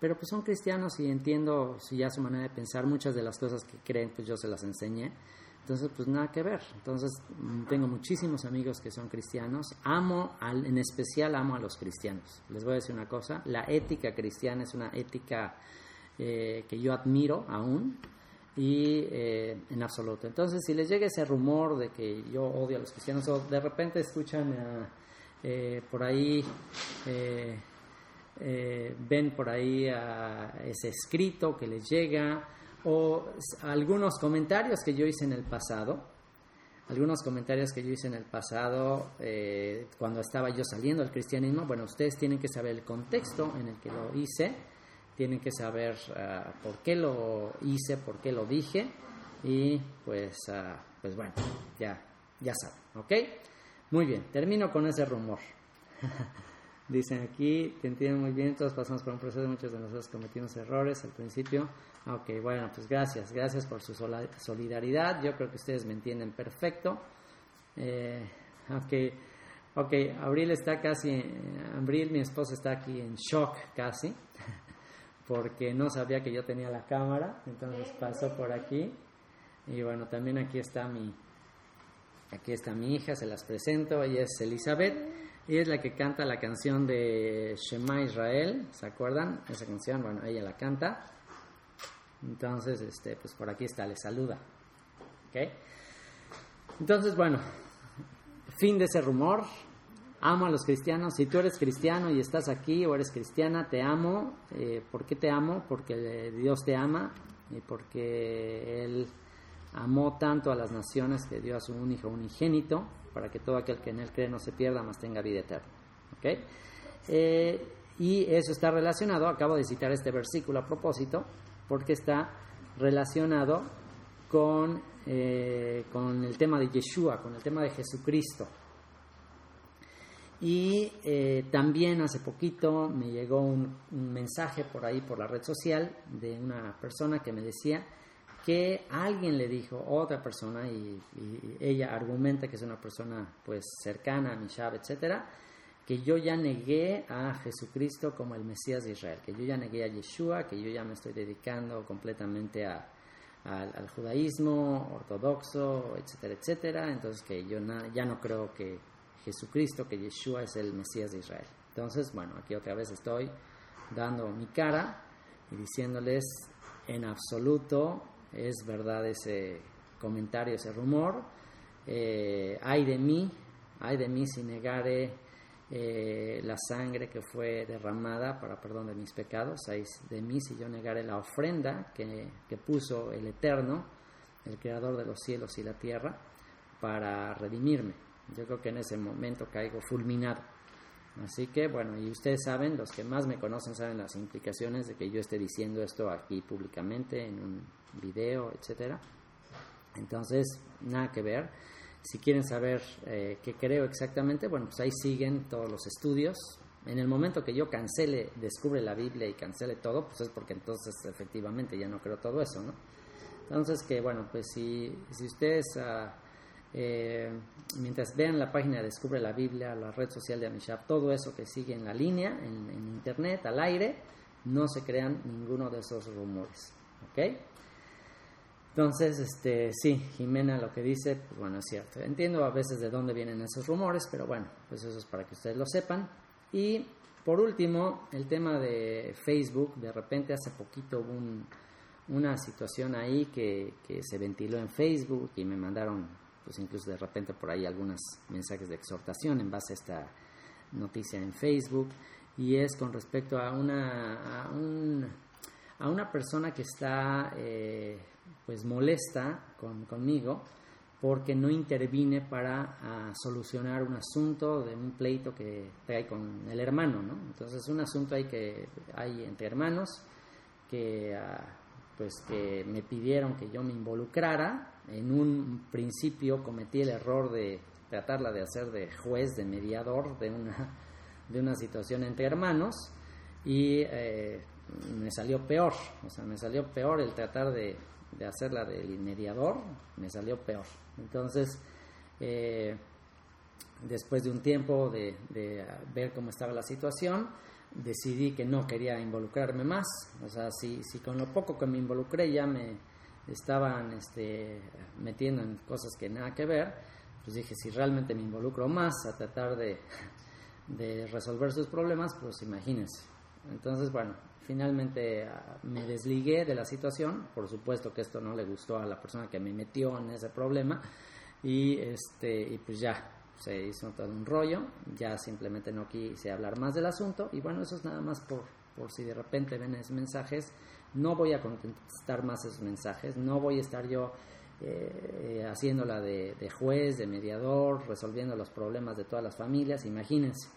pero pues son cristianos y entiendo si ya su manera de pensar, muchas de las cosas que creen, pues yo se las enseñé. Entonces, pues nada que ver. Entonces, mm, tengo muchísimos amigos que son cristianos. Amo, al, en especial amo a los cristianos. Les voy a decir una cosa, la ética cristiana es una ética eh, que yo admiro aún y eh, en absoluto. Entonces, si les llega ese rumor de que yo odio a los cristianos o de repente escuchan eh, por ahí... ven por ahí ese escrito que les llega o algunos comentarios que yo hice en el pasado, algunos comentarios que yo hice en el pasado eh, cuando estaba yo saliendo del cristianismo, bueno, ustedes tienen que saber el contexto en el que lo hice, tienen que saber uh, por qué lo hice, por qué lo dije y pues, uh, pues bueno, ya, ya saben, ¿ok? Muy bien, termino con ese rumor. Dicen aquí, te entiendo muy bien, todos pasamos por un proceso, muchos de nosotros cometimos errores al principio. Ok, bueno, pues gracias, gracias por su solidaridad. Yo creo que ustedes me entienden perfecto. Eh, ok, ok, Abril está casi, Abril, mi esposa está aquí en shock casi, porque no sabía que yo tenía la cámara, entonces pasó por aquí. Y bueno, también aquí está mi, Aquí está mi hija, se las presento, ella es Elizabeth, y es la que canta la canción de Shema Israel, ¿se acuerdan? Esa canción, bueno, ella la canta. Entonces, este, pues por aquí está, le saluda. ¿Ok? Entonces, bueno, fin de ese rumor. Amo a los cristianos. Si tú eres cristiano y estás aquí o eres cristiana, te amo. Eh, ¿Por qué te amo? Porque Dios te ama y porque Él amó tanto a las naciones que dio a su un hijo unigénito para que todo aquel que en Él cree no se pierda, más tenga vida eterna. ¿Ok? Eh, y eso está relacionado, acabo de citar este versículo a propósito, porque está relacionado con, eh, con el tema de Yeshua, con el tema de Jesucristo. Y eh, también hace poquito me llegó un, mensaje por ahí, por la red social, de una persona que me decía que alguien le dijo, otra persona, y, ella argumenta que es una persona pues cercana a Mishab, etcétera, que yo ya negué a Jesucristo como el Mesías de Israel, que yo ya negué a Yeshua, que yo ya me estoy dedicando completamente a, al, judaísmo ortodoxo, etcétera, etcétera, entonces que yo ya no creo que Jesucristo, que Yeshua es el Mesías de Israel. Entonces, bueno, aquí otra vez estoy dando mi cara y diciéndoles en absoluto es verdad ese comentario, ese rumor. Eh, ay de mí, ay de mí si negare eh, la sangre que fue derramada para perdón de mis pecados, ay de mí si yo negare la ofrenda que, que puso el Eterno, el Creador de los cielos y la tierra, para redimirme. Yo creo que en ese momento caigo fulminado. Así que bueno, y ustedes saben, los que más me conocen saben las implicaciones de que yo esté diciendo esto aquí públicamente en un video, etcétera. Entonces, nada que ver. Si quieren saber eh, qué creo exactamente, bueno, pues ahí siguen todos los estudios. En el momento que yo cancele, descubre la Biblia y cancele todo, pues es porque entonces efectivamente ya no creo todo eso, ¿no? Entonces que bueno, pues si, si ustedes uh, eh, mientras vean la página Descubre la Biblia, la red social de Amishab, todo eso que sigue en la línea, en, internet, al aire, no se crean ninguno de esos rumores. ¿Ok? Entonces, este, sí, Jimena lo que dice, pues bueno, es cierto. Entiendo a veces de dónde vienen esos rumores, pero bueno, pues eso es para que ustedes lo sepan. Y por último, el tema de Facebook, de repente hace poquito hubo una situación ahí que, que se ventiló en Facebook y me mandaron pues incluso de repente por ahí algunos mensajes de exhortación en base a esta noticia en Facebook y es con respecto a una a, un, una persona que está eh, pues molesta con, conmigo porque no intervine para solucionar un asunto de un pleito que trae con el hermano, ¿no? Entonces un asunto hay que hay entre hermanos que ah, pues que me pidieron que yo me involucrara en un principio cometí el error de tratarla de hacer de juez, de mediador de una, de una situación entre hermanos y eh, me salió peor, o sea, me salió peor el tratar de, de hacerla del mediador, me salió peor. Entonces, eh, después de un tiempo de, de, ver cómo estaba la situación, decidí que no quería involucrarme más, o sea, si, si con lo poco que me involucré ya me estaban este, metiendo en cosas que nada que ver, pues dije, si realmente me involucro más a tratar de, de resolver sus problemas, pues imagínense. Entonces, bueno, finalmente ah, me desligué de la situación, por supuesto que esto no le gustó a la persona que me metió en ese problema. Y, este, y pues ya se hizo todo un rollo, ya simplemente no quise hablar más del asunto. Y bueno, eso es nada más por, por si de repente ven esos mensajes no voy a contestar más esos mensajes, no voy a estar yo eh, haciéndola de, juez, de mediador, resolviendo los problemas de todas las familias, imagínense,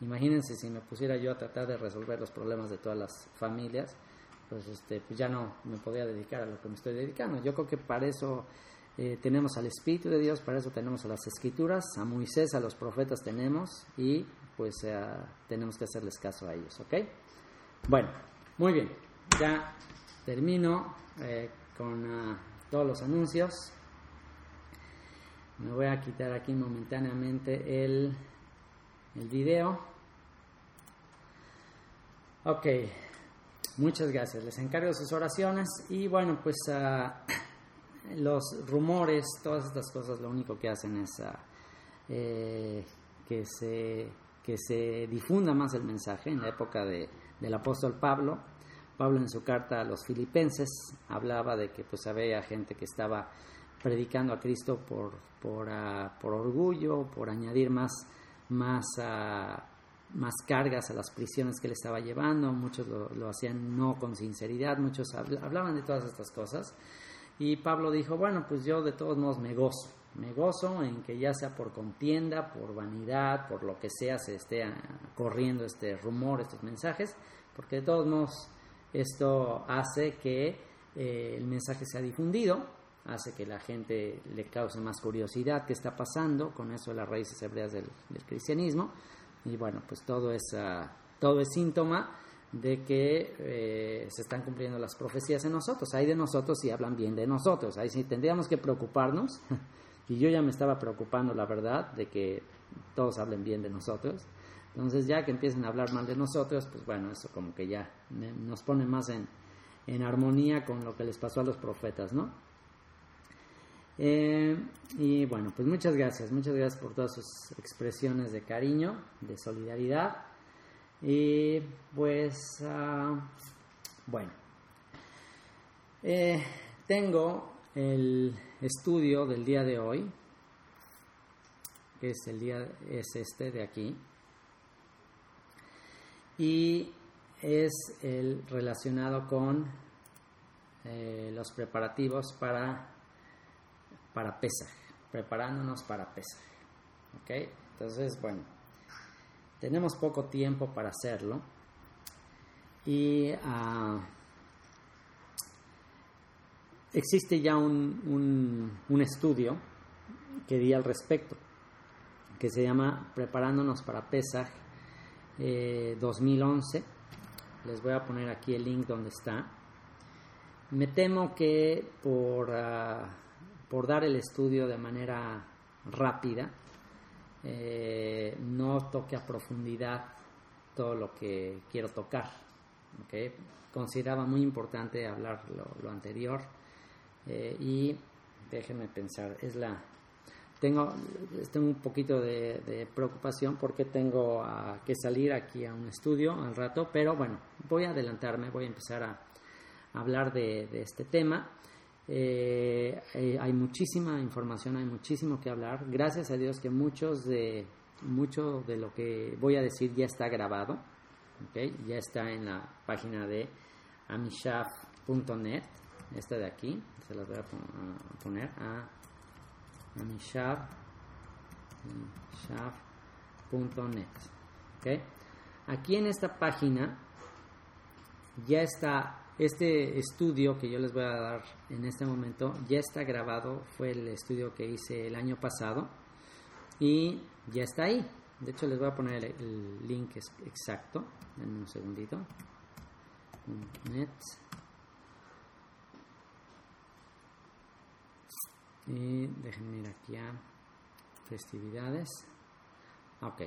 imagínense si me pusiera yo a tratar de resolver los problemas de todas las familias, pues, este, pues ya no me podía dedicar a lo que me estoy dedicando. Yo creo que para eso eh, tenemos al Espíritu de Dios, para eso tenemos a las Escrituras, a Moisés, a los profetas tenemos y pues eh, tenemos que hacerles caso a ellos, ¿ok? Bueno, muy bien ya termino eh, con ah, todos los anuncios. Me voy a quitar aquí momentáneamente el, el video. Ok, muchas gracias. Les encargo sus oraciones y bueno, pues ah, los rumores, todas estas cosas, lo único que hacen es ah, eh, que, se, que se difunda más el mensaje. En la época de, del apóstol Pablo, Pablo en su carta a los filipenses hablaba de que pues había gente que estaba predicando a Cristo por, por, ah, por orgullo, por añadir más, más, ah, más cargas a las prisiones que le estaba llevando, muchos lo, lo hacían no con sinceridad, muchos hablaban de todas estas cosas. Y Pablo dijo, bueno, pues yo de todos modos me gozo, me gozo en que ya sea por contienda, por vanidad, por lo que sea, se esté ah, corriendo este rumor, estos mensajes, porque de todos modos esto hace que eh, el mensaje sea difundido, hace que la gente le cause más curiosidad qué está pasando con eso de las raíces hebreas del, cristianismo. Y bueno, pues todo es, ah, todo es síntoma de que eh, se están cumpliendo las profecías en nosotros. Hay de nosotros y hablan bien de nosotros. Ahí sí tendríamos que preocuparnos. y yo ya me estaba preocupando, la verdad, de que todos hablen bien de nosotros. Entonces ya que empiecen a hablar mal de nosotros, pues bueno, eso como que ya nos pone más en, en armonía con lo que les pasó a los profetas, ¿no? Eh, y bueno, pues muchas gracias, muchas gracias por todas sus expresiones de cariño, de solidaridad. Y pues, uh, bueno, eh, tengo el estudio del día de hoy, que es el día, es este de aquí, y es el relacionado con eh, los preparativos para, para Pesaj, preparándonos para Pesaj. ¿Ok? Entonces, bueno, tenemos poco tiempo para hacerlo y uh, existe ya un, un, estudio que di al respecto que se llama Preparándonos para Pesaj eh, 2011. Les voy a poner aquí el link donde está. Me temo que por, uh, por dar el estudio de manera rápida, eh, no toque a profundidad todo lo que quiero tocar. Consideraba muy importante hablar lo, anterior eh, y déjenme pensar, es la... Tengo, tengo un poquito de, preocupación porque tengo que salir aquí a un estudio al rato, pero bueno, voy a adelantarme, voy a empezar a, hablar de, de este tema. Eh, eh, hay muchísima información, hay muchísimo que hablar. Gracias a Dios que muchos de, mucho de lo que voy a decir ya está grabado, okay? ya está en la página de amishaf.net, esta de aquí, se las voy a poner a amishaf.net. Okay? Aquí en esta página ya está este estudio que yo les voy a dar en este momento ya está grabado, fue el estudio que hice el año pasado y ya está ahí. De hecho les voy a poner el, link exacto en un segundito. Net. Y déjenme ir aquí a festividades. Ok.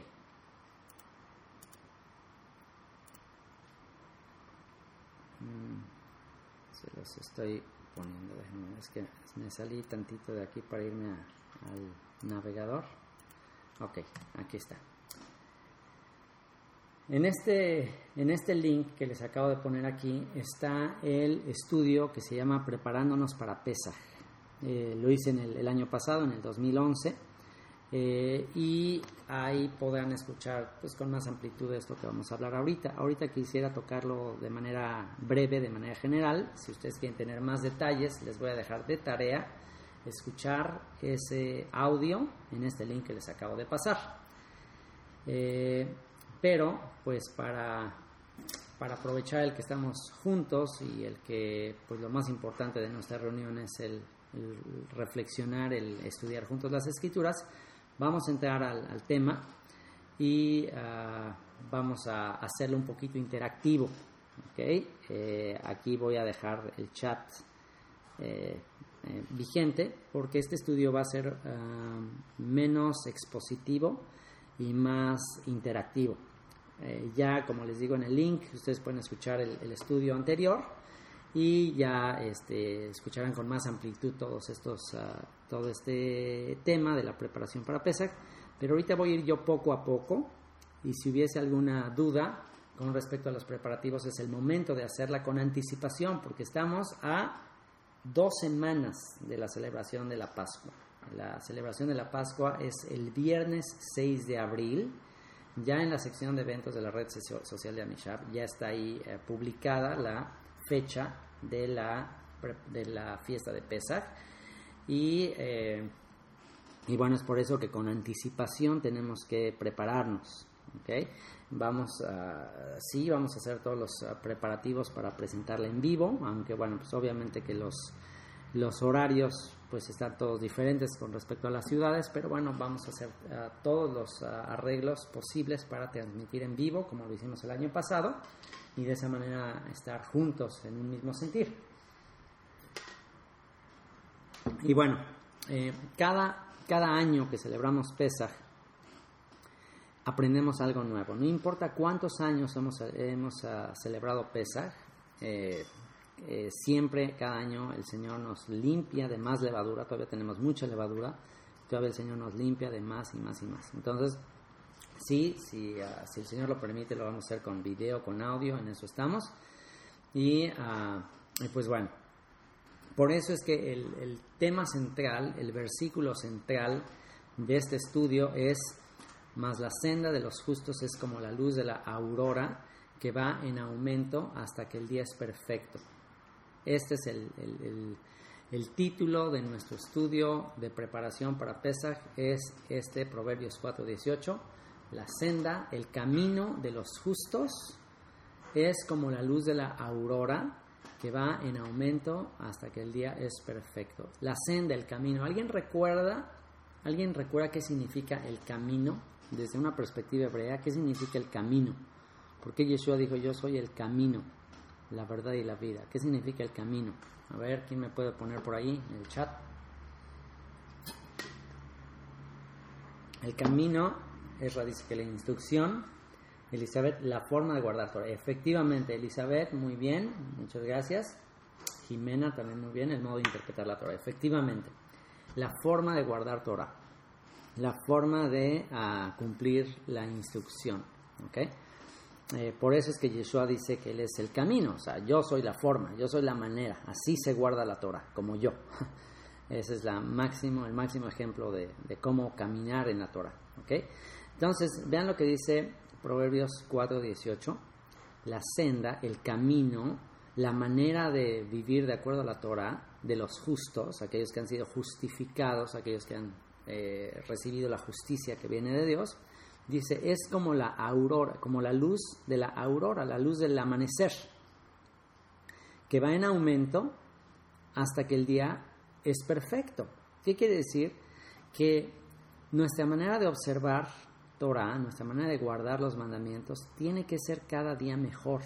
Mm, se los estoy poniendo, es que me salí tantito de aquí para irme al navegador. Ok, aquí está. En este, en este link que les acabo de poner aquí está el estudio que se llama Preparándonos para PESA. Eh, lo hice en el, año pasado, en el 2011 eh, y ahí podrán escuchar pues, con más amplitud esto que vamos a hablar ahorita. Ahorita quisiera tocarlo de manera breve, de manera general. Si ustedes quieren tener más detalles, les voy a dejar de tarea escuchar ese audio en este link que les acabo de pasar. Eh, pero, pues para, para aprovechar el que estamos juntos y el que, pues lo más importante de nuestra reunión es el reflexionar, el estudiar juntos las escrituras, Vamos a entrar al, tema y ah, vamos a hacerlo un poquito interactivo. Eh, aquí voy a dejar el chat eh, eh, vigente porque este estudio va a ser ah, menos expositivo y más interactivo. ya como les digo en el link, ustedes pueden escuchar el, estudio anterior y ya este, escucharán con más amplitud todos estos, ah, todo este tema de la preparación para Pesach. Pero ahorita voy a ir yo poco a poco y si hubiese alguna duda con respecto a los preparativos es el momento de hacerla con anticipación porque estamos a dos semanas de la celebración de la Pascua. La celebración de la Pascua es el viernes 6 de abril. Ya en la sección de eventos de la red social de Amishab ya está ahí eh, publicada la fecha de la, de la fiesta de Pesach. Y, eh, y bueno, es por eso que con anticipación tenemos que prepararnos. ¿okay? Vamos a, sí, vamos a hacer todos los ah, preparativos para presentarla en vivo, aunque bueno, pues obviamente que los, los horarios pues están todos diferentes con respecto a las ciudades, pero bueno, vamos a hacer ah, todos los ah, arreglos posibles para transmitir en vivo, como lo hicimos el año pasado, y de esa manera estar juntos en un mismo sentir. Y bueno, eh, cada, cada año que celebramos Pesach, aprendemos algo nuevo. No importa cuántos años hemos, hemos uh, celebrado Pesach, eh, eh, siempre, cada año, el Señor nos limpia de más levadura. Todavía tenemos mucha levadura. Todavía el Señor nos limpia de más y más y más. Entonces, sí, si, uh, si el Señor lo permite, lo vamos a hacer con video, con audio, en eso estamos. Y, uh, pues bueno, por eso es que el, el tema central, el versículo central de este estudio es mas la senda de los justos es como la luz de la aurora que va en aumento hasta que el día es perfecto. Este es el, el, título de nuestro estudio de preparación para Pesach, es este Proverbios 4:18. La senda, el camino de los justos es como la luz de la aurora que va en aumento hasta que el día es perfecto. La senda, el camino. ¿Alguien recuerda? ¿Alguien recuerda qué significa el camino? desde una perspectiva hebrea, ¿qué significa el camino? Porque Yeshua dijo, yo soy el camino, la verdad y la vida. ¿Qué significa el camino? A ver, ¿quién me puede poner por ahí en el chat? El camino es dice que la instrucción, Elizabeth, la forma de guardar Torah. Efectivamente, Elizabeth, muy bien, muchas gracias. Jimena también muy bien, el modo de interpretar la Torah. Efectivamente, la forma de guardar Torah la forma de ah, cumplir la instrucción. Eh, por eso es que Yeshua dice que Él es el camino, o sea, yo soy la forma, yo soy la manera, así se guarda la Torah, como yo. Ese es la máximo, el máximo ejemplo de, cómo caminar en la Torah. Entonces, vean lo que dice Proverbios 4:18, la senda, el camino, la manera de vivir de acuerdo a la Torah de los justos, aquellos que han sido justificados, aquellos que han eh, recibido la justicia que viene de Dios, dice, es como la aurora, como la luz de la aurora, la luz del amanecer, que va en aumento hasta que el día es perfecto. ¿Qué quiere decir? Que nuestra manera de observar Torah, nuestra manera de guardar los mandamientos, tiene que ser cada día mejor.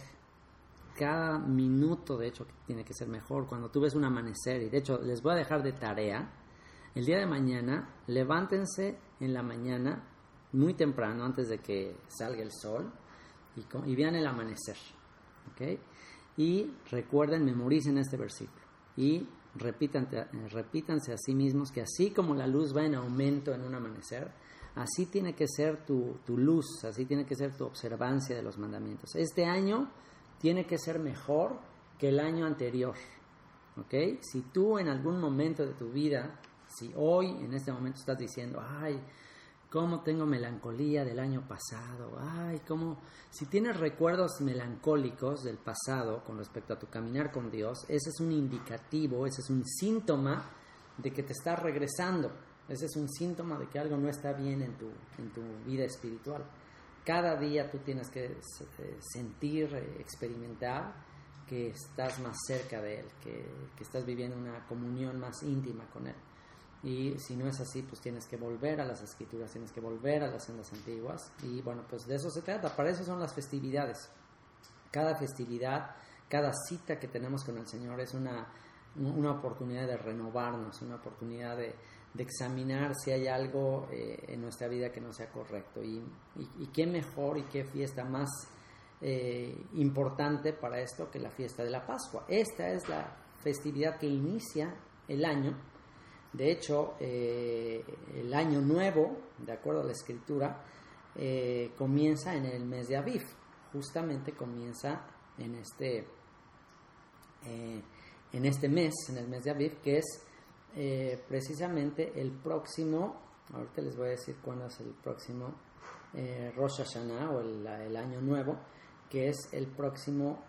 Cada minuto, de hecho, tiene que ser mejor. Cuando tú ves un amanecer, y de hecho, les voy a dejar de tarea el día de mañana, levántense en la mañana, muy temprano, antes de que salga el sol, y, vean el amanecer. Y recuerden, memoricen este versículo. Y repítanse a sí mismos que así como la luz va en aumento en un amanecer, así tiene que ser tu, tu luz, así tiene que ser tu observancia de los mandamientos. Este año tiene que ser mejor que el año anterior. ¿ok? Si tú en algún momento de tu vida si hoy, en este momento, estás diciendo, ay, cómo tengo melancolía del año pasado, ay, cómo, si tienes recuerdos melancólicos del pasado con respecto a tu caminar con Dios, ese es un indicativo, ese es un síntoma de que te estás regresando, ese es un síntoma de que algo no está bien en tu, en tu vida espiritual. Cada día tú tienes que eh, sentir, eh, experimentar que estás más cerca de Él, que, que estás viviendo una comunión más íntima con Él. Y si no es así, pues tienes que volver a las escrituras, tienes que volver a las sendas antiguas. Y bueno, pues de eso se trata. Para eso son las festividades. Cada festividad, cada cita que tenemos con el Señor es una, una oportunidad de renovarnos, una oportunidad de, de examinar si hay algo eh, en nuestra vida que no sea correcto. Y, y, qué mejor y qué fiesta más eh, importante para esto que la fiesta de la Pascua. Esta es la festividad que inicia el año. De hecho, eh, el año nuevo, de acuerdo a la escritura, comienza en el mes de Aviv. Justamente comienza en este, en este mes, en el mes de Aviv, que es precisamente el próximo, ahorita les voy a decir cuándo es el próximo Rosh Hashanah o el año nuevo, que es el próximo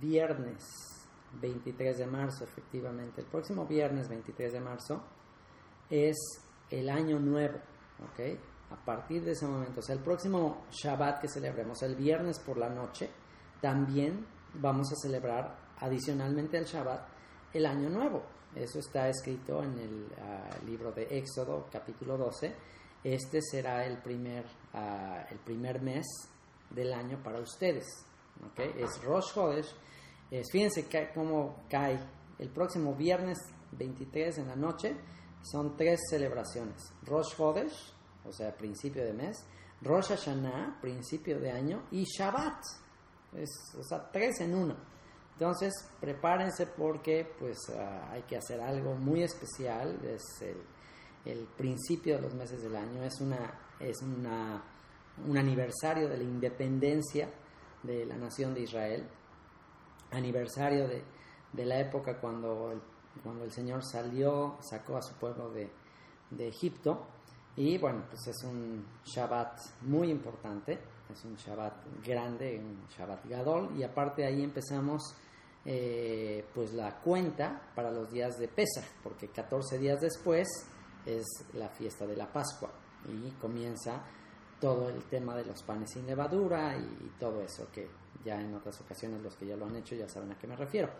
viernes 23 de marzo, efectivamente. El próximo viernes 23 de marzo es el año nuevo, ¿ok? A partir de ese momento, o sea, el próximo Shabbat que celebremos, el viernes por la noche, también vamos a celebrar adicionalmente al Shabbat el año nuevo. Eso está escrito en el ah, libro de Éxodo, capítulo 12. Este será el primer, ah, el primer mes del año para ustedes. ¿okay? Es Rosh Hodesh. Es, fíjense cómo cae el próximo viernes 23 en la noche. Son tres celebraciones. Rosh Hodesh, o sea, principio de mes. Rosh Hashanah, principio de año. Y Shabbat. Es, o sea, tres en uno. Entonces, prepárense porque pues ah, hay que hacer algo muy especial. Es el, principio de los meses del año. Es una, es una un aniversario de la independencia de la nación de Israel, aniversario de, la época cuando el, cuando el Señor salió, sacó a su pueblo de, Egipto. Y bueno, pues es un Shabbat muy importante, es un Shabbat grande, un Shabbat Gadol, y aparte ahí empezamos eh, pues la cuenta para los días de Pesach, porque 14 días después es la fiesta de la Pascua y comienza todo el tema de los panes sin levadura y, todo eso, que ya en otras ocasiones los que ya lo han hecho ya saben a qué me refiero.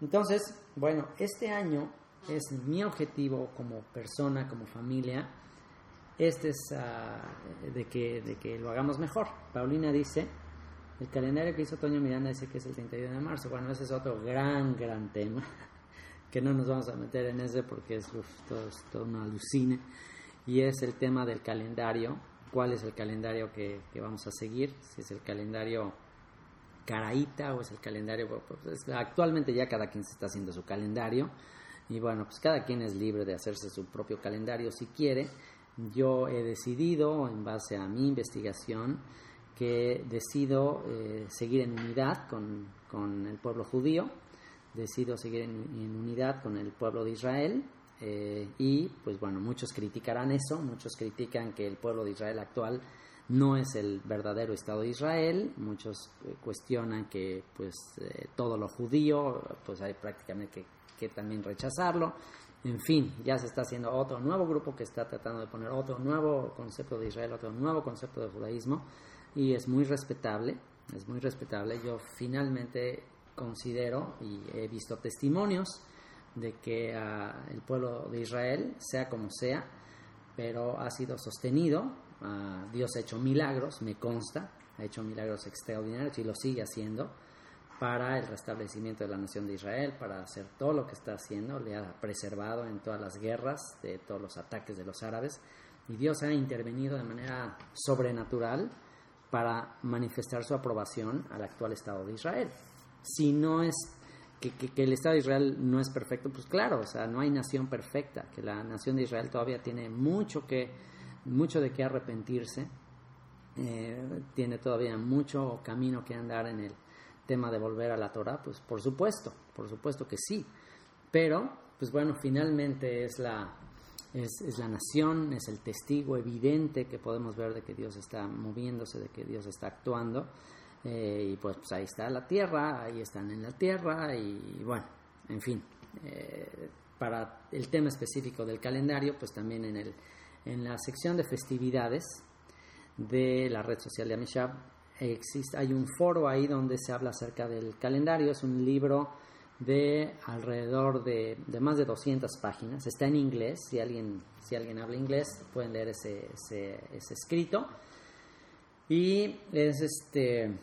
Entonces, bueno, este año es mi objetivo como persona, como familia, este es ah, de, que, de que lo hagamos mejor. Paulina dice, el calendario que hizo Toño Miranda dice que es el 31 de marzo. Bueno, ese es otro gran, gran tema, que no nos vamos a meter en ese porque es es todo una alucine. Y es el tema del calendario cuál es el calendario que, vamos a seguir, si es el calendario caraíta o es el calendario, pues, actualmente ya cada quien se está haciendo su calendario y bueno, pues cada quien es libre de hacerse su propio calendario si quiere. Yo he decidido, en base a mi investigación, que decido eh, seguir en unidad con, el pueblo judío, decido seguir en unidad con el pueblo de Israel, eh, y pues bueno, muchos criticarán eso, muchos critican que el pueblo de Israel actual no es el verdadero Estado de Israel, muchos eh, cuestionan que pues eh, todo lo judío, pues hay prácticamente que, también rechazarlo. En fin, ya se está haciendo otro nuevo grupo que está tratando de poner otro nuevo concepto de Israel, otro nuevo concepto de judaísmo, y es muy respetable, es muy respetable. Yo finalmente considero y he visto testimonios de que ah, el pueblo de Israel, sea como sea, pero ha sido sostenido, ah, Dios ha hecho milagros, me consta, ha hecho milagros extraordinarios y lo sigue haciendo para el restablecimiento de la nación de Israel, para hacer todo lo que está haciendo, le ha preservado en todas las guerras, de todos los ataques de los árabes, y Dios ha intervenido de manera sobrenatural para manifestar su aprobación al actual Estado de Israel. Si no es que, el Estado de Israel no es perfecto, pues claro, o sea, no hay nación perfecta, que la nación de Israel todavía tiene mucho que, mucho de qué arrepentirse, eh, tiene todavía mucho camino que andar en el tema de volver a la Torah, pues por supuesto, por supuesto que sí, pero, pues bueno, finalmente es la, es, la nación, es el testigo evidente que podemos ver de que Dios está moviéndose, de que Dios está actuando. Eh, y pues, pues, ahí está la tierra, ahí están en la tierra y, bueno, en fin. Eh, para el tema específico del calendario, pues también en, el, en la sección de festividades de la red social de Amishab existe, hay un foro ahí donde se habla acerca del calendario, es un libro de alrededor de, de, más de 200 páginas, está en inglés, si alguien, si alguien habla inglés pueden leer ese, ese, ese escrito. Y es este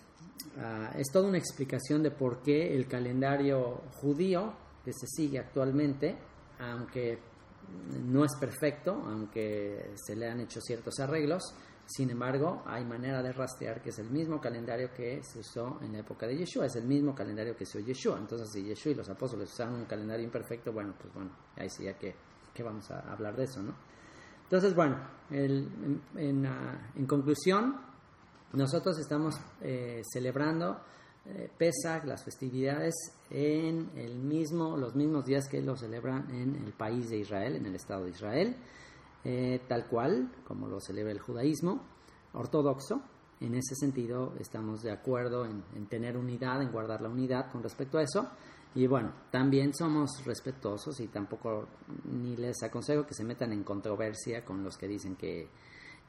Ah, es toda una explicación de por qué el calendario judío que se sigue actualmente, aunque no es perfecto, aunque se le han hecho ciertos arreglos, Sin embargo, hay manera de rastrear que es el mismo calendario que se usó en la época de Yeshua, es el mismo calendario que usó Yeshua. Entonces, si Yeshua y los apóstoles usaban un calendario imperfecto, bueno, pues bueno, ahí sí ya que, que vamos a hablar de eso, ¿no? Entonces, bueno, en, en, ah, en, conclusión, nosotros estamos eh, celebrando eh, Pesach, las festividades, en el mismo, los mismos días que lo celebran en el país de Israel, en el Estado de Israel. Eh, tal cual como lo celebra el judaísmo ortodoxo. En ese sentido estamos de acuerdo en, tener unidad, en guardar la unidad con respecto a eso. Y bueno, también somos respetuosos y tampoco ni les aconsejo que se metan en controversia con los que dicen que,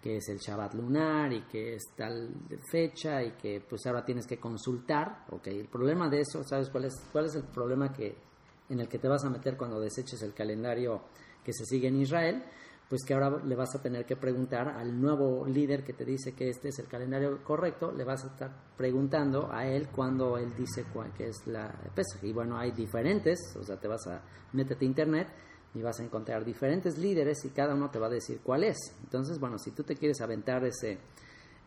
que es el Shabbat lunar y que es tal fecha y que pues ahora tienes que consultar. Ok, el problema de eso, ¿sabes cuál es, cuál es el problema que, en el que te vas a meter cuando deseches el calendario que se sigue en Israel? Pues que ahora le vas a tener que preguntar al nuevo líder que te dice que este es el calendario correcto, le vas a estar preguntando a él cuando él dice cuál que es la Pesach. Y bueno, hay diferentes, o sea, te vas a métete a internet y vas a encontrar diferentes líderes y cada uno te va a decir cuál es. Entonces, bueno, si tú te quieres aventar ese,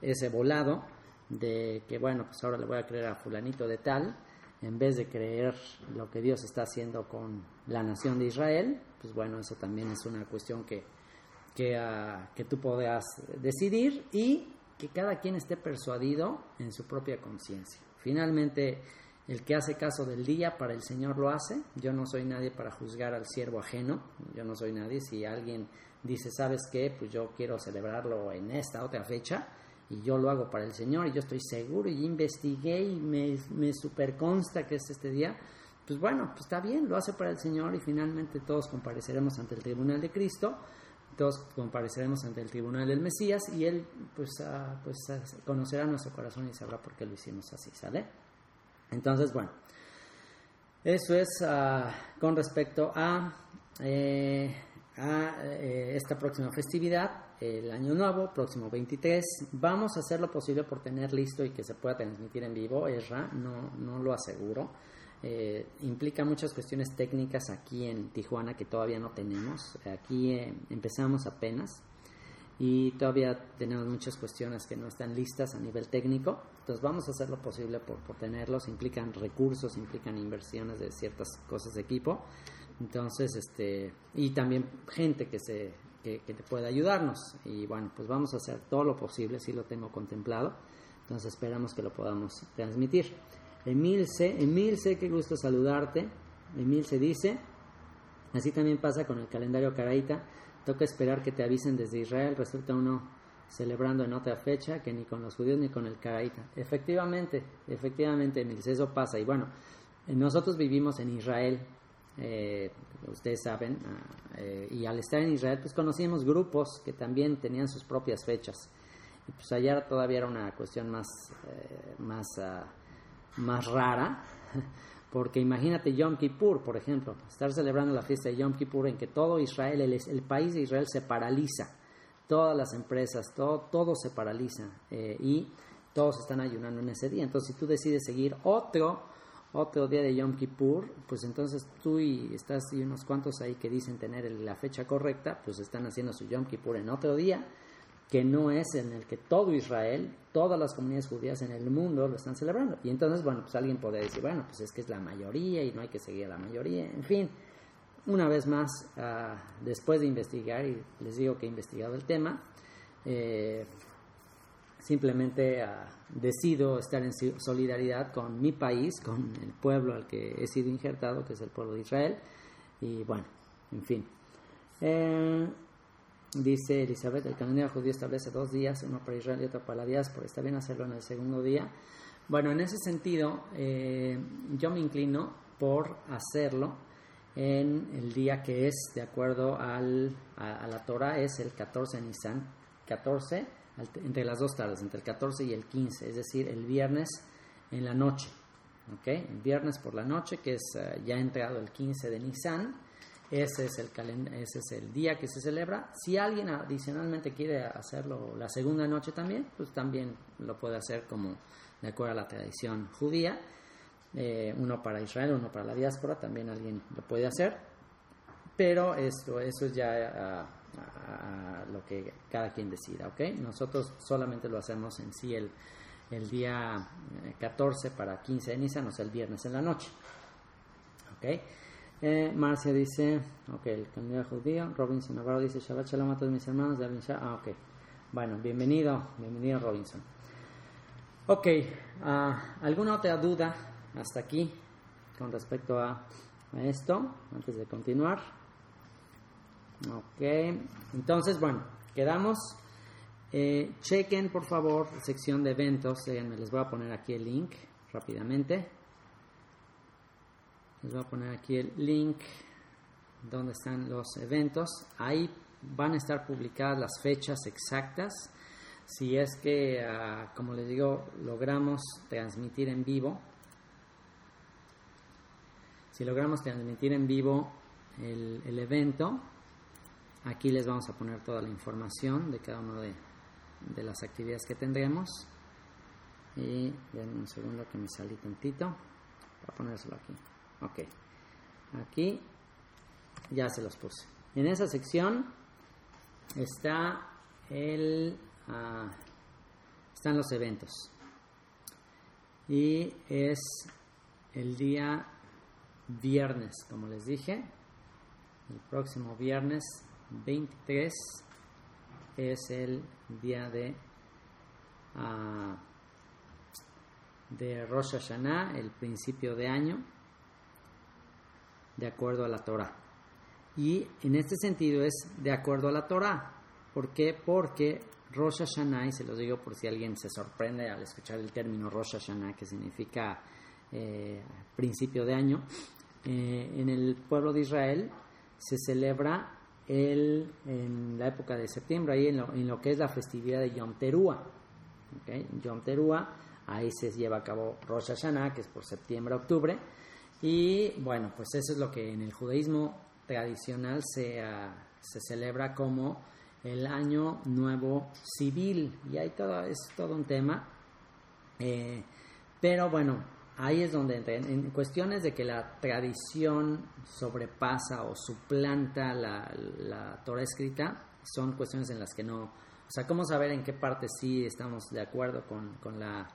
ese volado de que, bueno, pues ahora le voy a creer a fulanito de tal, en vez de creer lo que Dios está haciendo con la nación de Israel, pues bueno, eso también es una cuestión que que, ah, que tú puedas decidir y que cada quien esté persuadido en su propia conciencia. Finalmente, el que hace caso del día para el Señor lo hace. Yo no soy nadie para juzgar al siervo ajeno. Yo no soy nadie. Si alguien dice, ¿sabes qué? Pues yo quiero celebrarlo en esta otra fecha y yo lo hago para el Señor y yo estoy seguro y investigué y me, me super consta que es este día. Pues bueno, pues está bien, lo hace para el Señor y finalmente todos compareceremos ante el tribunal de Cristo todos compareceremos ante el tribunal del Mesías y él pues, ah, pues ah, conocerá nuestro corazón y sabrá por qué lo hicimos así, ¿sale? Entonces, bueno, eso es ah, con respecto a, eh, a eh, esta próxima festividad, el Año Nuevo, próximo 23. Vamos a hacer lo posible por tener listo y que se pueda transmitir en vivo, Esra, no, no lo aseguro eh, implica muchas cuestiones técnicas aquí en Tijuana que todavía no tenemos. Aquí eh, empezamos apenas y todavía tenemos muchas cuestiones que no están listas a nivel técnico. Entonces vamos a hacer lo posible por, tenerlos. Implican recursos, implican inversiones de ciertas cosas de equipo. Entonces, este, y también gente que se que, que pueda ayudarnos. Y bueno, pues vamos a hacer todo lo posible, si lo tengo contemplado. Entonces esperamos que lo podamos transmitir. Emilce, Emilce, qué gusto saludarte. Emilce dice, así también pasa con el calendario caraíta, toca esperar que te avisen desde Israel, resulta uno celebrando en otra fecha que ni con los judíos ni con el caraíta. Efectivamente, efectivamente, Emilce, eso pasa. Y bueno, nosotros vivimos en Israel, eh, ustedes saben, ah, eh, y al estar en Israel, pues conocíamos grupos que también tenían sus propias fechas. Y pues allá todavía era una cuestión más, eh, más uh, más rara, porque imagínate Yom Kippur, por ejemplo, estar celebrando la fiesta de Yom Kippur en que todo Israel, el, el país de Israel se paraliza, todas las empresas, todo, todo se paraliza eh, y todos están ayunando en ese día. Entonces, si tú decides seguir otro, otro día de Yom Kippur, pues entonces tú y estás y unos cuantos ahí que dicen tener la fecha correcta, pues están haciendo su Yom Kippur en otro día que no es en el que todo Israel, todas las comunidades judías en el mundo lo están celebrando. Y entonces, bueno, pues alguien podría decir, bueno, pues es que es la mayoría y no hay que seguir a la mayoría. En fin, una vez más, uh, después de investigar, y les digo que he investigado el tema, eh, simplemente uh, decido estar en solidaridad con mi país, con el pueblo al que he sido injertado, que es el pueblo de Israel. Y bueno, en fin. Eh, Dice Elizabeth, el calendario judío establece dos días, uno para Israel y otro para la diáspora. ¿Está bien hacerlo en el segundo día? Bueno, en ese sentido, eh, yo me inclino por hacerlo en el día que es, de acuerdo al, a, la Torah, es el 14 de Nisan, 14, entre las dos tardes, entre el 14 y el 15, es decir, el viernes en la noche. ¿ok? El viernes por la noche, que es uh, ya entrado el 15 de Nisan ese es, el ese es el día que se celebra. Si alguien adicionalmente quiere hacerlo la segunda noche también, pues también lo puede hacer como de acuerdo a la tradición judía. Eh, uno para Israel, uno para la diáspora, también alguien lo puede hacer. Pero eso, eso es ya a, lo lo que cada quien decida, ¿ok? Nosotros solamente lo hacemos en sí el, el día 14 eh, para 15 de Nisan, o sea, el viernes en la noche, ¿ok? Eh, Marcia dice, ok, el candidato judío. Robinson Navarro dice, Shabbat Shalom a todos mis hermanos de Ah. Bueno, bienvenido, bienvenido Robinson. Ok, uh, ¿alguna otra duda hasta aquí con respecto a, esto? Antes de continuar. Ok, entonces, bueno, quedamos. Eh, chequen, por favor, sección de eventos. les voy a poner aquí el link rápidamente. Les voy a poner aquí el link donde están los eventos. Ahí van a estar publicadas las fechas exactas. Si es que, ah, como les digo, logramos transmitir en vivo, si logramos transmitir en vivo el, evento, aquí les vamos a poner toda la información de cada una de, las actividades que tendremos. Y denme un segundo que me salí tantito para ponérselo aquí. Ok. Aquí ya se los puse. En esa sección está el, ah, están los eventos. Y es el día viernes, como les dije. El próximo viernes 23 es el día de, uh, de Rosh Hashanah, el principio de año de acuerdo a la Torah. Y en este sentido es de acuerdo a la Torah. ¿Por qué? Porque Rosh Hashanah, y se lo digo por si alguien se sorprende al escuchar el término Rosh Hashanah, que significa eh, principio de año, eh, en el pueblo de Israel se celebra el, en la época de septiembre, ahí en lo, que es la festividad de Yom Teruah. ¿okay? Yom Teruah, ahí se lleva a cabo Rosh Hashanah, que es por septiembre-octubre y bueno, pues eso es lo que en el judaísmo tradicional se, ah, se celebra como el año nuevo civil. Y ahí todo, es todo un tema. Eh, pero bueno, ahí es donde en, en, cuestiones de que la tradición sobrepasa o suplanta la, la Torah escrita, son cuestiones en las que no... O sea, ¿cómo saber en qué parte sí estamos de acuerdo con, con la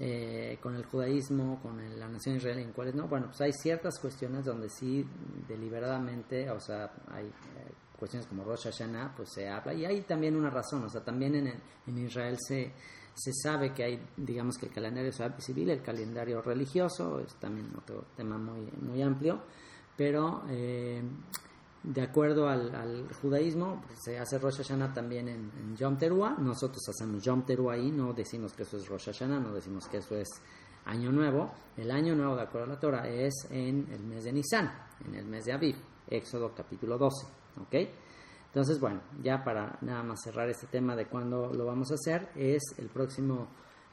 eh, con el judaísmo, con la nación israelí, en cuáles no. Bueno, pues hay ciertas cuestiones donde sí deliberadamente, o sea, hay eh, cuestiones como Rosh Hashanah, pues se habla, y hay también una razón, o sea, también en, en Israel se, se sabe que hay, digamos que el calendario civil, el calendario religioso, es también otro tema muy, muy amplio, pero eh, de acuerdo al, judaísmo, pues, se hace Rosh Hashanah también en, Yom Teruah. Nosotros hacemos Yom Teruah ahí, no decimos que eso es Rosh Hashanah, no decimos que eso es Año Nuevo. El Año Nuevo, de acuerdo a la Torah, es en el mes de Nisan, en el mes de Aviv, Éxodo capítulo 12. ¿Ok? Entonces, bueno, ya para nada más cerrar este tema de cuándo lo vamos a hacer, es el próximo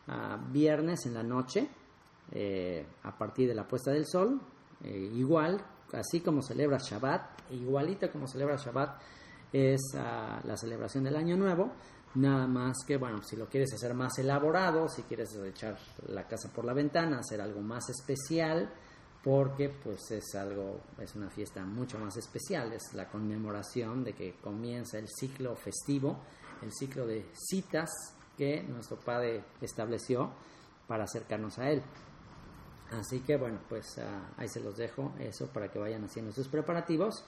ah, viernes en la noche, eh, a partir de la puesta del sol, eh, igual así como celebra Shabbat, igualita como celebra Shabbat, es ah, la celebración del Año Nuevo. Nada más que, bueno, si lo quieres hacer más elaborado, si quieres echar la casa por la ventana, hacer algo más especial, porque pues es algo, es una fiesta mucho más especial, es la conmemoración de que comienza el ciclo festivo, el ciclo de citas que nuestro Padre estableció para acercarnos a Él. Así que bueno, pues ah, ahí se los dejo eso para que vayan haciendo sus preparativos.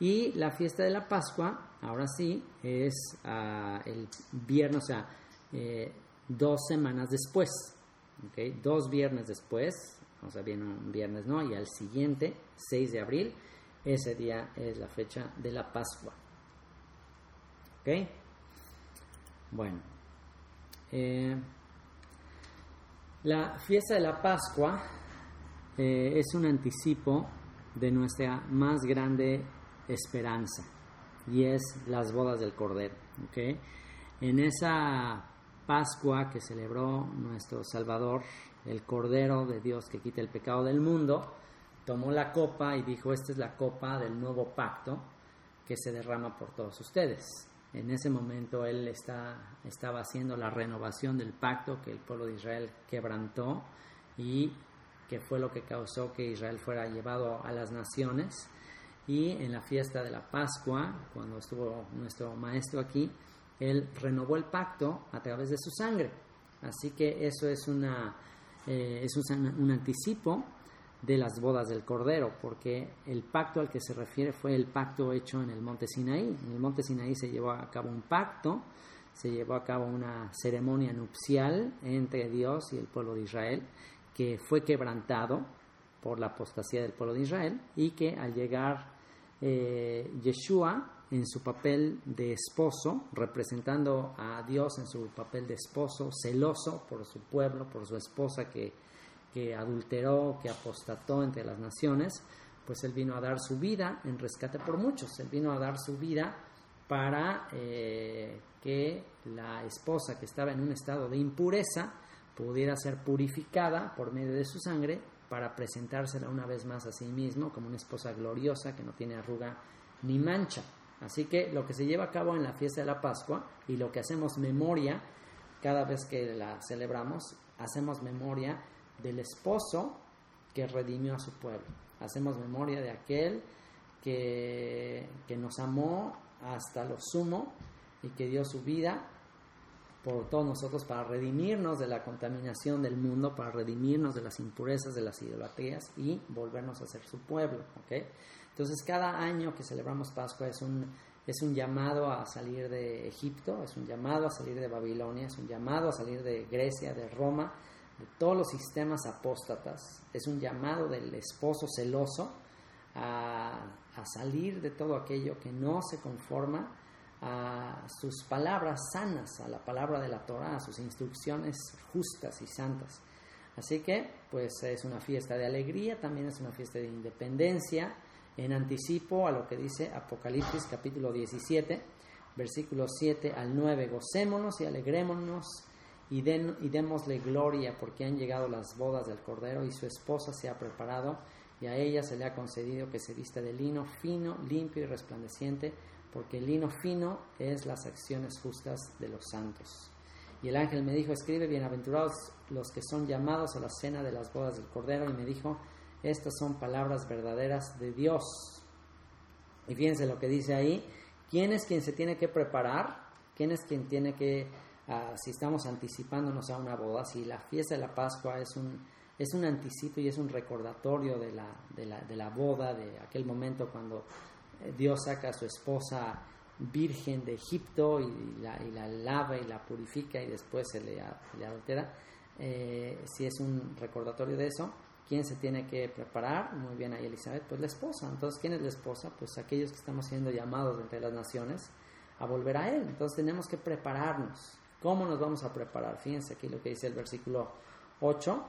Y la fiesta de la Pascua, ahora sí, es ah, el viernes, o sea, eh, dos semanas después, ¿okay? dos viernes después, o sea, viene un viernes, ¿no? Y al siguiente, 6 de abril, ese día es la fecha de la Pascua. ¿Ok? Bueno. Eh, la fiesta de la Pascua eh, es un anticipo de nuestra más grande esperanza y es las bodas del Cordero. En esa Pascua que celebró nuestro Salvador, el Cordero de Dios que quita el pecado del mundo, tomó la copa y dijo, esta es la copa del nuevo pacto que se derrama por todos ustedes. En ese momento él está, estaba haciendo la renovación del pacto que el pueblo de Israel quebrantó y que fue lo que causó que Israel fuera llevado a las naciones. y en la fiesta de la Pascua, cuando estuvo nuestro maestro aquí, él renovó el pacto a través de su sangre. Así que eso es, una, eh, es un, anticipo de las bodas del Cordero, porque el pacto al que se refiere fue el pacto hecho en el monte Sinaí. En el monte Sinaí se llevó a cabo un pacto, se llevó a cabo una ceremonia nupcial entre Dios y el pueblo de Israel, que fue quebrantado por la apostasía del pueblo de Israel y que al llegar eh, Yeshua en su papel de esposo, representando a Dios en su papel de esposo, celoso por su pueblo, por su esposa que, que adulteró, que apostató entre las naciones, pues él vino a dar su vida en rescate por muchos, él vino a dar su vida para eh, que la esposa que estaba en un estado de impureza pudiera ser purificada por medio de su sangre para presentársela una vez más a sí mismo como una esposa gloriosa que no tiene arruga ni mancha. Así que lo que se lleva a cabo en la fiesta de la Pascua y lo que hacemos memoria cada vez que la celebramos, hacemos memoria del esposo que redimió a su pueblo. Hacemos memoria de aquel que, que nos amó hasta lo sumo y que dio su vida por todos nosotros para redimirnos de la contaminación del mundo, para redimirnos de las impurezas, de las idolatrías y volvernos a ser su pueblo. ¿okay? Entonces cada año que celebramos Pascua es un, es un llamado a salir de Egipto, es un llamado a salir de Babilonia, es un llamado a salir de Grecia, de Roma, todos los sistemas apóstatas, es un llamado del esposo celoso a, a salir de todo aquello que no se conforma a sus palabras sanas, a la palabra de la Torah, a sus instrucciones justas y santas. Así que, pues es una fiesta de alegría, también es una fiesta de independencia, en anticipo a lo que dice Apocalipsis capítulo 17, versículos 7 al 9. Gocémonos y alegrémonos y, den, y démosle gloria porque han llegado las bodas del Cordero y su esposa se ha preparado y a ella se le ha concedido que se vista de lino fino, limpio y resplandeciente porque el lino fino es las acciones justas de los santos. Y el ángel me dijo, escribe, bienaventurados los que son llamados a la cena de las bodas del Cordero, y me dijo, estas son palabras verdaderas de Dios. Y fíjense lo que dice ahí, ¿quién es quien se tiene que preparar? ¿Quién es quien tiene que, ah, si estamos anticipándonos a una boda, si la fiesta de la Pascua es un, es un anticipo y es un recordatorio de la, de la, de la boda, de aquel momento cuando Dios saca a su esposa virgen de Egipto y la, lava y la purifica y después se le, le adultera. Eh, si es un recordatorio de eso, ¿quién se tiene que preparar? Muy bien ahí Elizabeth, pues la esposa. Entonces, ¿quién es la esposa? Pues aquellos que estamos siendo llamados entre las naciones a volver a Él. Entonces tenemos que prepararnos. ¿Cómo nos vamos a preparar? Fíjense aquí lo que dice el versículo 8.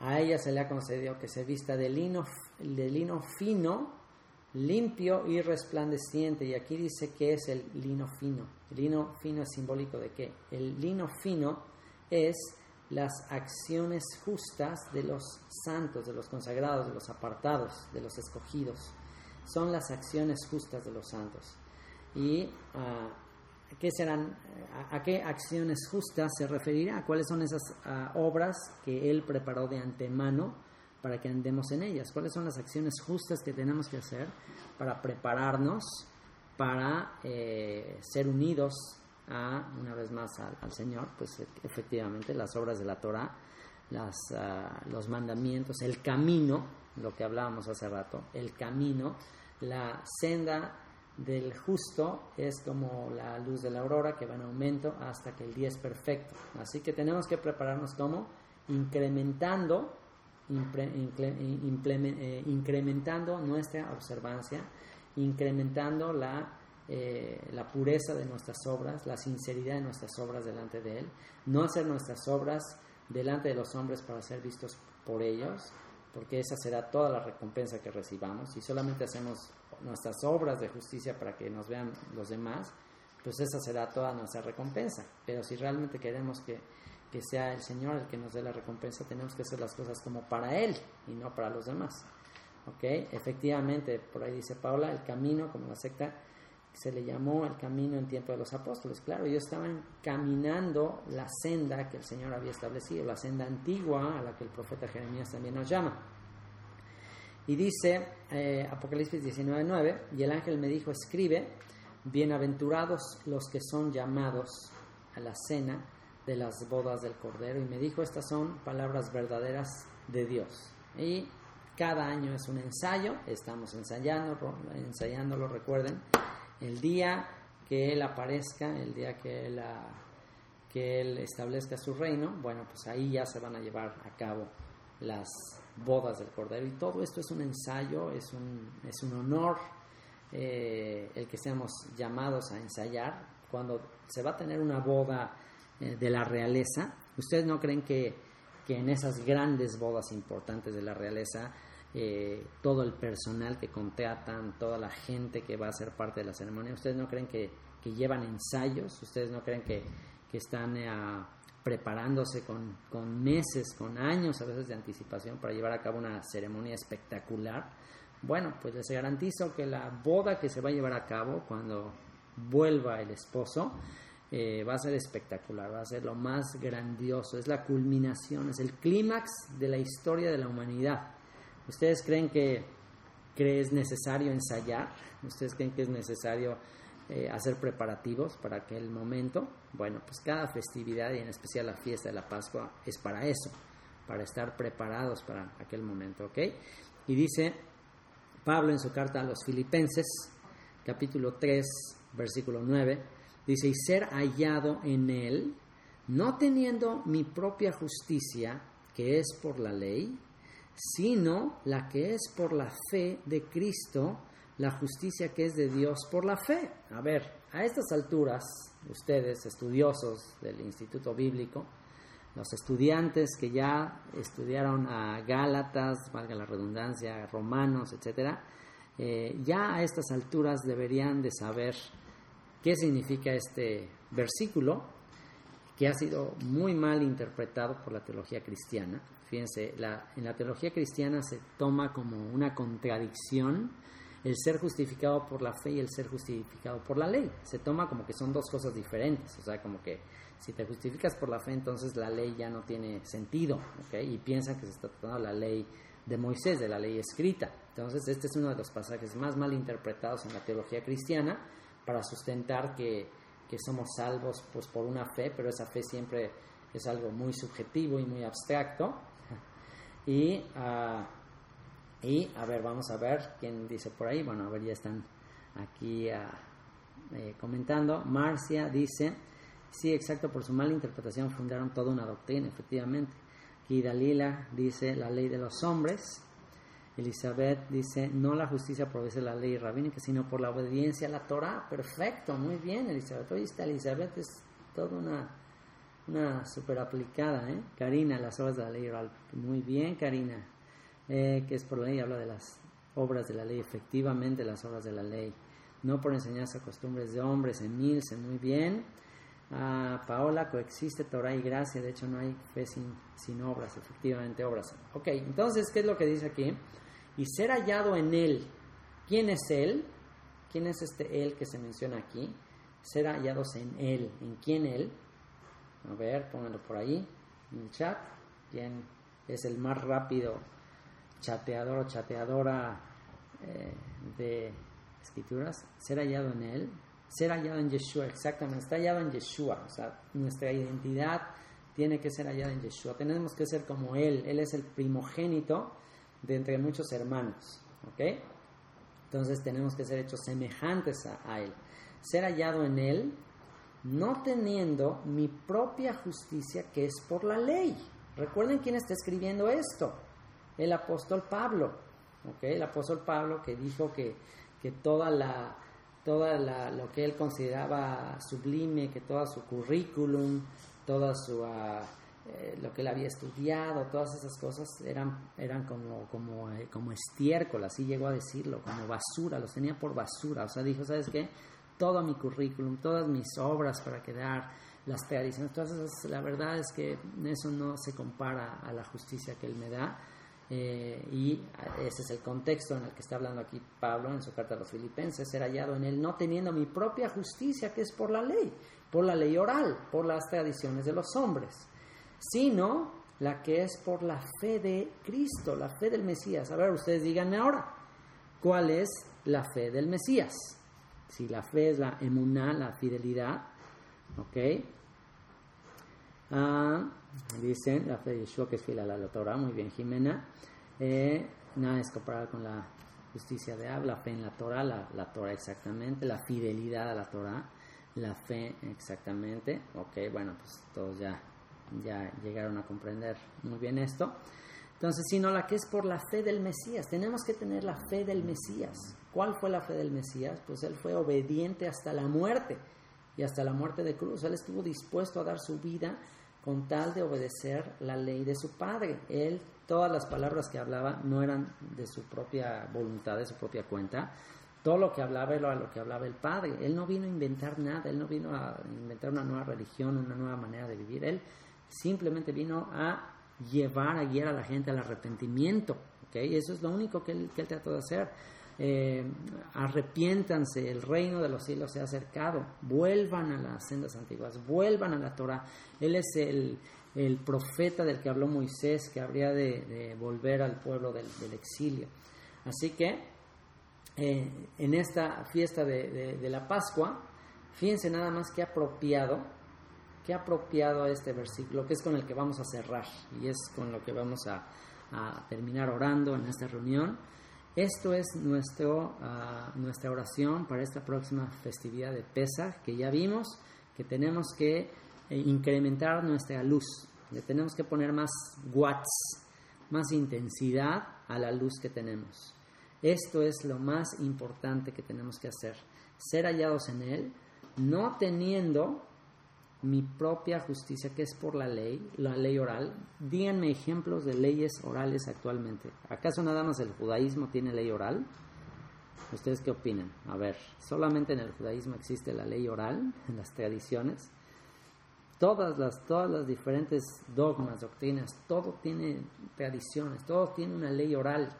A ella se le ha concedido que se vista de lino, de lino fino limpio y resplandeciente. Y aquí dice que es el lino fino. El lino fino es simbólico de qué? El lino fino es las acciones justas de los santos, de los consagrados, de los apartados, de los escogidos. Son las acciones justas de los santos. ¿Y ah, qué serán? A, qué acciones justas se referirá? ¿Cuáles son esas ah, obras que Él preparó de antemano? para que andemos en ellas. ¿Cuáles son las acciones justas que tenemos que hacer para prepararnos para eh, ser unidos a, una vez más al, Señor? Pues e, efectivamente las obras de la Torah, las, ah, los mandamientos, el camino, lo que hablábamos hace rato, el camino, la senda del justo es como la luz de la aurora que va en aumento hasta que el día es perfecto. Así que tenemos que prepararnos como incrementando eh, incrementando nuestra observancia, incrementando la, eh, la pureza de nuestras obras, la sinceridad de nuestras obras delante de Él, no hacer nuestras obras delante de los hombres para ser vistos por ellos, porque esa será toda la recompensa que recibamos. Si solamente hacemos nuestras obras de justicia para que nos vean los demás, pues esa será toda nuestra recompensa. Pero si realmente queremos que que sea el Señor el que nos dé la recompensa, tenemos que hacer las cosas como para Él y no para los demás. ¿Ok? Efectivamente, por ahí dice Paula, el camino, como la secta se le llamó el camino en tiempo de los apóstoles. Claro, ellos estaban caminando la senda que el Señor había establecido, la senda antigua a la que el profeta Jeremías también nos llama. Y dice eh, Apocalipsis 19:9, y el ángel me dijo, escribe, bienaventurados los que son llamados a la cena de las bodas del Cordero. Y me dijo, estas son palabras verdaderas de Dios. Y cada año es un ensayo, estamos ensayando, ensayándolo, recuerden, el día que Él aparezca, el día que Él, ah, que él establezca su reino, bueno, pues ahí ya se van a llevar a cabo las bodas del Cordero. Y todo esto es un ensayo, es un, es un honor eh, el que seamos llamados a ensayar. Cuando se va a tener una boda eh, de la realeza, ¿ustedes no creen que, en esas grandes bodas importantes de la realeza, eh, todo el personal que contratan, toda la gente que va a ser parte de la ceremonia, ¿ustedes no creen que, que llevan ensayos? ¿Ustedes no creen que, que están preparándose con, con, meses, con años a veces de anticipación para llevar a cabo una ceremonia espectacular. Bueno, pues les garantizo que la boda que se va a llevar a cabo cuando vuelva el esposo eh, va a ser espectacular, va a ser lo más grandioso, es la culminación, es el clímax de la historia de la humanidad. ¿Ustedes creen que, que es necesario ensayar? ¿Ustedes creen que es necesario eh, hacer preparativos para aquel momento. Bueno, pues cada festividad y en especial la fiesta de la Pascua es para eso, para estar preparados para aquel momento, ¿ok? Y dice Pablo en su carta a los Filipenses, capítulo 3, versículo 9, dice, y ser hallado en él, no teniendo mi propia justicia, que es por la ley, sino la que es por la fe de Cristo, la justicia que es de Dios por la fe. A ver, a estas alturas, ustedes, estudiosos del Instituto Bíblico, los estudiantes que ya estudiaron a Gálatas, valga la redundancia, Romanos, etcétera, eh, ya a estas alturas deberían de saber qué significa este versículo que ha sido muy mal interpretado por la teología cristiana. Fíjense, en la teología cristiana se toma como una contradicción el ser justificado por la fe y el ser justificado por la ley. Se toma como que son dos cosas diferentes, o sea, como que si te justificas por la fe, entonces la ley ya no tiene sentido, ¿ok? Y piensa que se está tratando la ley de Moisés, de la ley escrita. Entonces, este es uno de los pasajes más mal interpretados en la teología cristiana para sustentar que, que somos salvos pues, por una fe, pero esa fe siempre es algo muy subjetivo y muy abstracto. Y uh, y a ver, vamos a ver quién dice por ahí. Bueno, a ver, ya están aquí eh, comentando. Marcia dice, sí, exacto, por su mala interpretación fundaron toda una doctrina, efectivamente. Aquí Dalila dice, la ley de los hombres. Elizabeth dice, no la justicia produce la ley rabínica, sino por la obediencia a la Torah. Perfecto, muy bien, Elizabeth. Oye, esta Elizabeth es toda una, una super aplicada, ¿eh? Karina, las obras de la ley. Muy bien, Karina. Eh, que es por ley, habla de las obras de la ley, efectivamente las obras de la ley, no por enseñanza costumbres de hombres, Emilce, muy bien. Ah, Paola, coexiste Torah y gracia, de hecho no hay fe sin, sin obras, efectivamente obras. Ok, entonces, ¿qué es lo que dice aquí? Y ser hallado en él. ¿Quién es él? ¿Quién es este él que se menciona aquí? Ser hallados en él. ¿En quién él? A ver, pónganlo por ahí, en el chat. ¿Quién es el más rápido chateador o chateadora eh, de escrituras, ser hallado en Él, ser hallado en Yeshua, exactamente, está hallado en Yeshua, o sea, nuestra identidad tiene que ser hallada en Yeshua, tenemos que ser como Él, Él es el primogénito de entre muchos hermanos, ¿ok? Entonces tenemos que ser hechos semejantes a, a Él, ser hallado en Él, no teniendo mi propia justicia que es por la ley. Recuerden quién está escribiendo esto el apóstol Pablo, ¿okay? el apóstol Pablo que dijo que, que toda la toda la, lo que él consideraba sublime, que todo su currículum, toda su uh, eh, lo que él había estudiado, todas esas cosas eran, eran como, como, eh, como estiércol, así llegó a decirlo, como basura, los tenía por basura. O sea, dijo, ¿sabes qué? Todo mi currículum, todas mis obras para quedar, las tradiciones, todas esas, la verdad es que eso no se compara a la justicia que él me da eh, y ese es el contexto en el que está hablando aquí Pablo en su carta a los filipenses, ser hallado en él no teniendo mi propia justicia que es por la ley, por la ley oral, por las tradiciones de los hombres, sino la que es por la fe de Cristo, la fe del Mesías. A ver, ustedes díganme ahora, ¿cuál es la fe del Mesías? Si la fe es la emuná, la fidelidad, ¿ok? Ah, dicen, la fe de Yeshua que es fiel a la Torah, muy bien, Jimena. Eh, nada es comparable con la justicia de Ab, la fe en la Torah, la, la Torah exactamente, la fidelidad a la Torah, la fe exactamente. Ok, bueno, pues todos ya ya llegaron a comprender muy bien esto. Entonces, sino la que es por la fe del Mesías. Tenemos que tener la fe del Mesías. ¿Cuál fue la fe del Mesías? Pues él fue obediente hasta la muerte y hasta la muerte de cruz. Él estuvo dispuesto a dar su vida con tal de obedecer la ley de su padre. Él, todas las palabras que hablaba no eran de su propia voluntad, de su propia cuenta. Todo lo que hablaba era lo que hablaba el padre. Él no vino a inventar nada, él no vino a inventar una nueva religión, una nueva manera de vivir. Él simplemente vino a llevar, a guiar a la gente al arrepentimiento. ¿okay? Eso es lo único que él, que trató de hacer. Eh, arrepiéntanse, el reino de los cielos se ha acercado, vuelvan a las sendas antiguas, vuelvan a la Torah. Él es el, el profeta del que habló Moisés, que habría de, volver al pueblo del, exilio. Así que eh, en esta fiesta de, de, la Pascua, fíjense nada más que apropiado qué apropiado este versículo, que es con el que vamos a cerrar y es con lo que vamos a, terminar orando en esta reunión. Esto es nuestro, ah, nuestra oración para esta próxima festividad de Pesach, que ya vimos que tenemos que eh, incrementar nuestra luz, le tenemos que poner más watts, más intensidad a la luz que tenemos. Esto es lo más importante que tenemos que hacer, ser hallados en Él, no teniendo mi propia justicia, que es por la ley, la ley oral. Díganme ejemplos de leyes orales actualmente. ¿Acaso nada más el judaísmo tiene ley oral? ¿Ustedes qué opinan? A ver, solamente en el judaísmo existe la ley oral, en las tradiciones. Todas las, todas las diferentes dogmas, doctrinas, todo tiene tradiciones, todo tiene una ley oral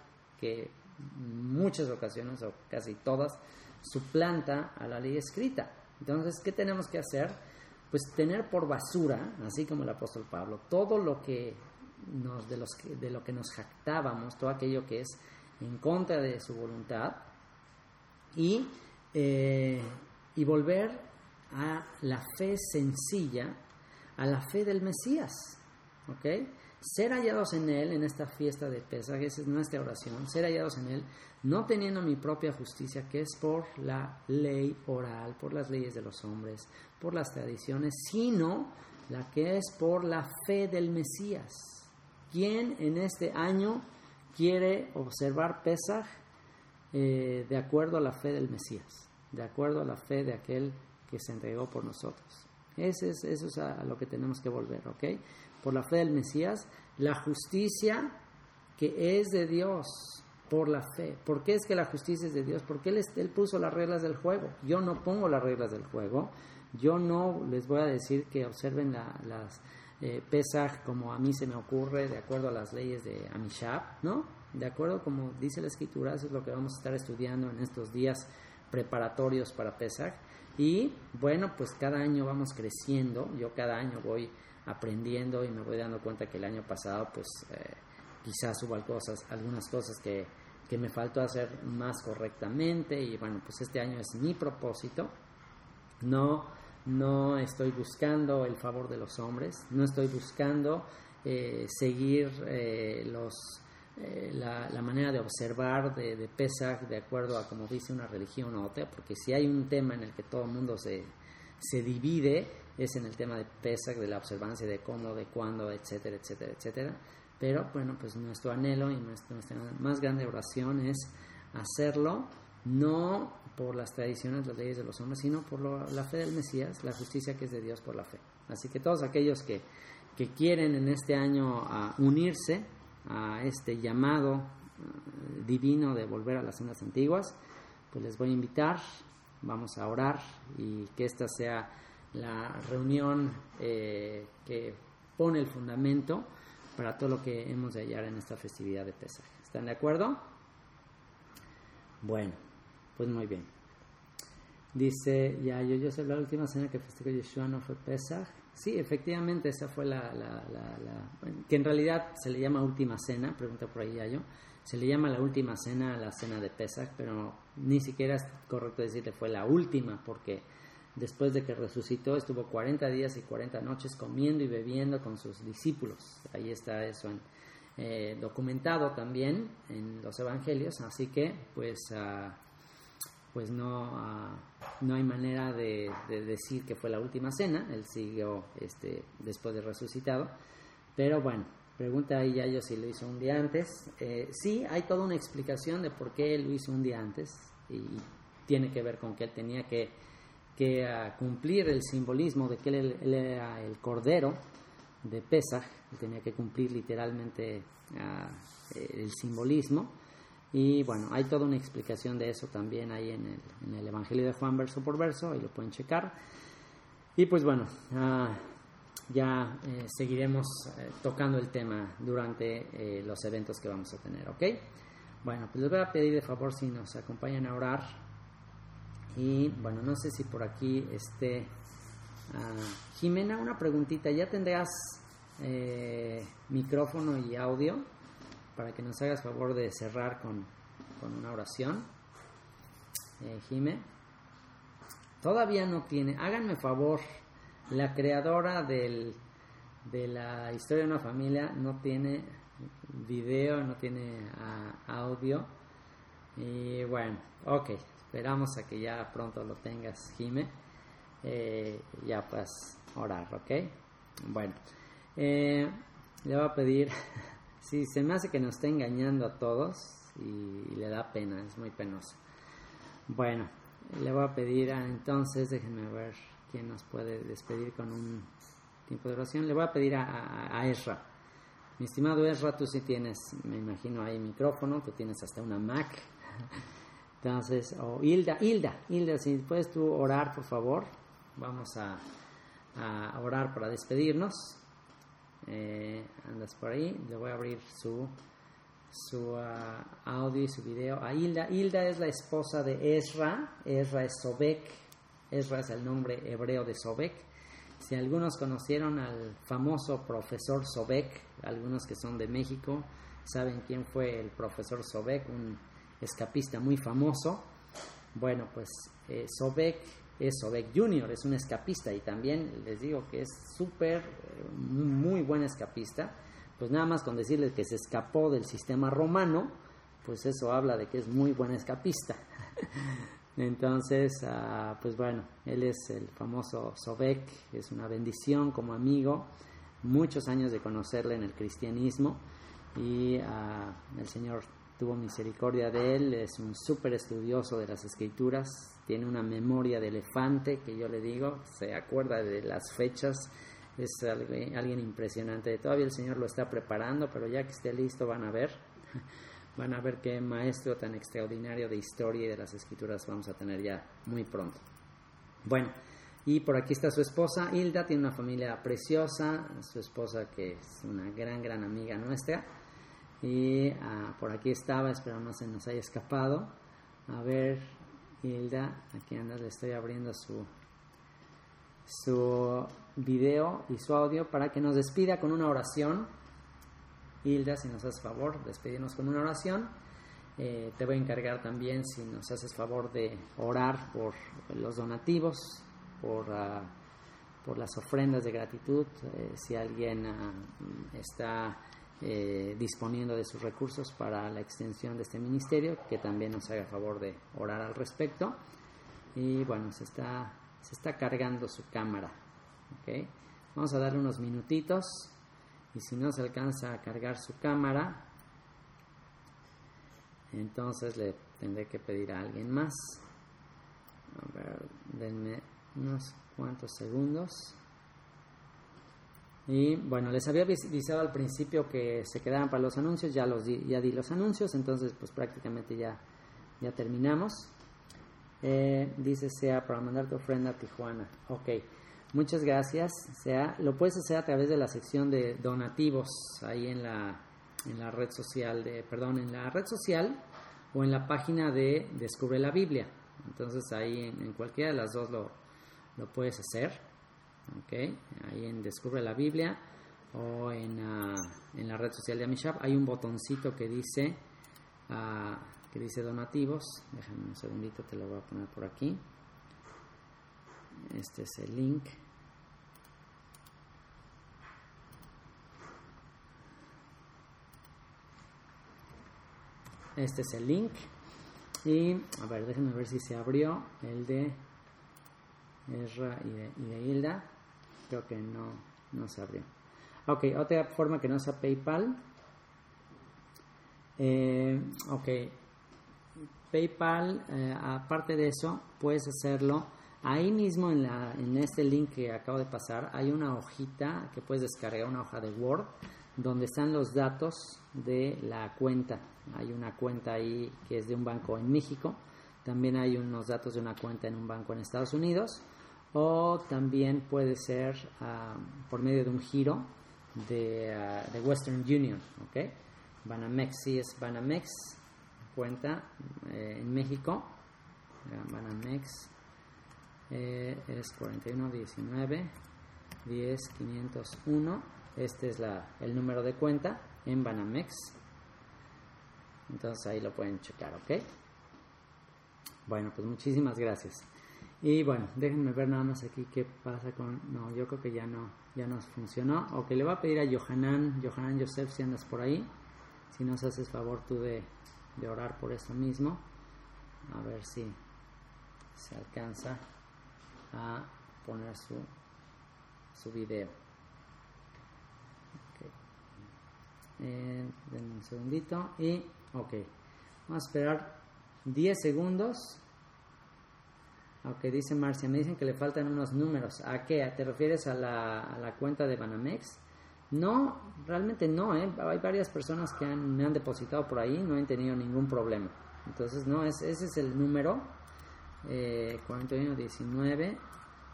que en muchas ocasiones, o casi todas, suplanta a la ley escrita. Entonces, ¿qué tenemos que hacer? Pues tener por basura, así como el apóstol Pablo, todo lo que nos, de, los, de lo que nos jactábamos, todo aquello que es en contra de su voluntad, y, eh, y volver a la fe sencilla, a la fe del Mesías, ¿ok? Ser hallados en Él en esta fiesta de Pesach, esa es nuestra oración, ser hallados en Él, no teniendo mi propia justicia, que es por la ley oral, por las leyes de los hombres, por las tradiciones, sino la que es por la fe del Mesías. ¿Quién en este año quiere observar Pesach eh, de acuerdo a la fe del Mesías, de acuerdo a la fe de aquel que se entregó por nosotros? Ese es, eso es a, lo que tenemos que volver, ¿ok? Por la fe del Mesías, la justicia que es de Dios, por la fe. ¿Por qué es que la justicia es de Dios? Porque Él, él puso las reglas del juego. Yo no pongo las reglas del juego. Yo no les voy a decir que observen las eh, como a mí se me ocurre, de acuerdo a las leyes de Amishab, ¿no? De acuerdo como dice la Escritura, eso es lo que vamos a estar estudiando en estos días preparatorios para Pesach. Y bueno, pues cada año vamos creciendo. Yo cada año voy aprendiendo y me voy dando cuenta que el año pasado, pues eh, quizás hubo cosas, algunas cosas que, que me faltó hacer más correctamente. Y bueno, pues este año es mi propósito. No no estoy buscando el favor de los hombres, no estoy buscando eh, seguir eh, los, eh, la, manera de observar de, de, Pesach de acuerdo a como dice una religión u otra, porque si hay un tema en el que todo el mundo se, se divide, es en el tema de Pesach, de la observancia de cómo, de cuándo, etcétera, etcétera, etcétera. Pero bueno, pues nuestro anhelo y nuestra más grande oración es hacerlo no por las tradiciones, las leyes de los hombres, sino por la fe del Mesías, la justicia que es de Dios por la fe. Así que todos aquellos que, que quieren en este año unirse a este llamado eh, divino de volver a las sendas antiguas, pues les voy a invitar, vamos a orar y que esta sea la reunión eh, que pone el fundamento para todo lo que hemos de hallar en esta festividad de Pesaj. ¿Están de acuerdo? Bueno. Pues muy bien. Dice, ya, yo, yo sé, la última cena que festejó Yeshua no fue Pesach. Sí, efectivamente, esa fue la, la, la, que en realidad se le llama última cena, pregunta por ahí yo. Se le llama la última cena a la cena de Pesach, pero ni siquiera es correcto decirle fue la última, porque después de que resucitó estuvo 40 días y 40 noches comiendo y bebiendo con sus discípulos. Ahí está eso eh, documentado también en los evangelios, así que pues... Uh, pues no, ah, no hay manera de, decir que fue la última cena, él siguió este, después de resucitado, pero bueno, pregunta ahí ya yo si lo hizo un día antes. Eh, sí, hay toda una explicación de por qué él lo hizo un día antes y tiene que ver con que él tenía que, que ah, cumplir el simbolismo de que él, era el cordero de Pesach, él tenía que cumplir literalmente ah, el simbolismo y bueno, hay toda una explicación de eso también ahí en el, en el Evangelio de Juan verso por verso, ahí lo pueden checar. Y pues bueno, ah, ya eh, seguiremos eh, tocando el tema durante eh, los eventos que vamos a tener, ¿ok? Bueno, pues les voy a pedir de favor si nos acompañan a orar. Y bueno, no sé si por aquí esté ah, Jimena, una preguntita. ¿Ya tendrás micrófono y audio? para que nos hagas favor de cerrar con, una oración. Eh, Jime. Todavía no tiene, háganme favor, la creadora del, de la historia de una familia no tiene video, no tiene ah, audio. Y bueno, ok, esperamos a que ya pronto lo tengas, Jime. Eh, ya puedas orar, ok. Bueno, eh, le voy a pedir Sí, se me hace que nos está engañando a todos y, le da pena, es muy penoso. Bueno, le voy a pedir a, entonces, déjenme ver quién nos puede despedir con un tiempo de oración. Le voy a pedir a, a, Ezra. Mi estimado Ezra, tú sí tienes, me imagino ahí micrófono, tú tienes hasta una Mac. Entonces, Hilda, Hilda, Hilda, si puedes tú orar, por favor. Vamos a, orar para despedirnos. Eh, andas por ahí, le voy a abrir su, su ah, audio y su video a Hilda. Hilda es la esposa de Ezra, Ezra es Sobek, Ezra es el nombre hebreo de Sobek. Si algunos conocieron al famoso profesor Sobek, algunos que son de México, saben quién fue el profesor Sobek, un escapista muy famoso. Bueno, pues eh, Sobek es Sobek Jr., es un escapista y también les digo que es súper, muy buen escapista. Pues nada más con decirles que se escapó del sistema romano, pues eso habla de que es muy buen escapista. Entonces, ah, pues bueno, él es el famoso Sobek, es una bendición como amigo, muchos años de conocerle en el cristianismo y ah, el Señor tuvo misericordia de él, es un súper estudioso de las escrituras, tiene una memoria de elefante, que yo le digo, se acuerda de las fechas, es alguien, impresionante. Todavía el Señor lo está preparando, pero ya que esté listo van a ver, van a ver qué maestro tan extraordinario de historia y de las escrituras vamos a tener ya muy pronto. Bueno, y por aquí está su esposa, Hilda, tiene una familia preciosa, su esposa que es una gran, gran amiga nuestra y ah, por aquí estaba, espero no se nos haya escapado. A ver, Hilda, aquí anda, le estoy abriendo su, su video y su audio para que nos despida con una oración. Hilda, si nos haces favor, despedirnos con una oración. Eh, te voy a encargar también si nos haces favor de orar por los donativos, por, ah, por las ofrendas de gratitud. Eh, si alguien ah, está eh, disponiendo de sus recursos para la extensión de este ministerio, que también nos haga favor de orar al respecto. Y bueno, se está, se está cargando su cámara. Vamos a darle unos minutitos y si no se alcanza a cargar su cámara, entonces le tendré que pedir a alguien más. A denme unos cuantos segundos. Y bueno, les había avisado al principio que se quedaban para los anuncios, ya, los di, ya di los anuncios, entonces pues prácticamente ya, ya terminamos. Eh, dice Sea para mandar tu ofrenda a Tijuana. Ok, muchas gracias. Sea, lo puedes hacer a través de la sección de donativos ahí en la, en la red social, de, perdón, en la red social o en la página de Descubre la Biblia. Entonces ahí en, cualquiera de las dos lo, lo puedes hacer. ¿Ok? Ahí en Descubre la Biblia o en, ah, en la red social de Amishab hay un botoncito que dice uh, que dice donativos. Déjame un segundito, te lo voy a poner por aquí. Este es el link. Este es el link. Y a ver, déjenme ver si se abrió el de Ezra de, y de Hilda. Creo que no, no se abrió. Ok, otra forma que no sea PayPal. Eh, ok, PayPal, eh, aparte de eso, puedes hacerlo. Ahí mismo en, en este link que acabo de pasar hay una hojita que puedes descargar, una hoja de Word, donde están los datos de la cuenta. Hay una cuenta ahí que es de un banco en México. También hay unos datos de una cuenta en un banco en Estados Unidos. O también puede ser ah, por medio de un giro de, ah, Western Union. ¿ok? Banamex sí es Banamex, cuenta eh, en México. Banamex eh, es 4119 10501. Este es la, el número de cuenta en Banamex. Entonces ahí lo pueden checar, ¿ok? Bueno, pues muchísimas gracias. Y bueno, déjenme ver nada más aquí qué pasa con... No, yo creo que ya no, ya nos funcionó. Ok, le voy a pedir a Johanan, Johanan Joseph, si andas por ahí, si nos haces favor tú de, de orar por esto mismo. A ver si se alcanza a poner su, su video. Okay. Eh, un segundito y ok. Vamos a esperar 10 segundos. Aunque dice Marcia, me dicen que le faltan unos números. ¿A qué? ¿Te refieres a la, a la cuenta de Banamex? No, realmente no, ¿eh? hay varias personas que me han depositado por ahí, no han tenido ningún problema. Entonces, no, es, ese es el número, eh, 4119,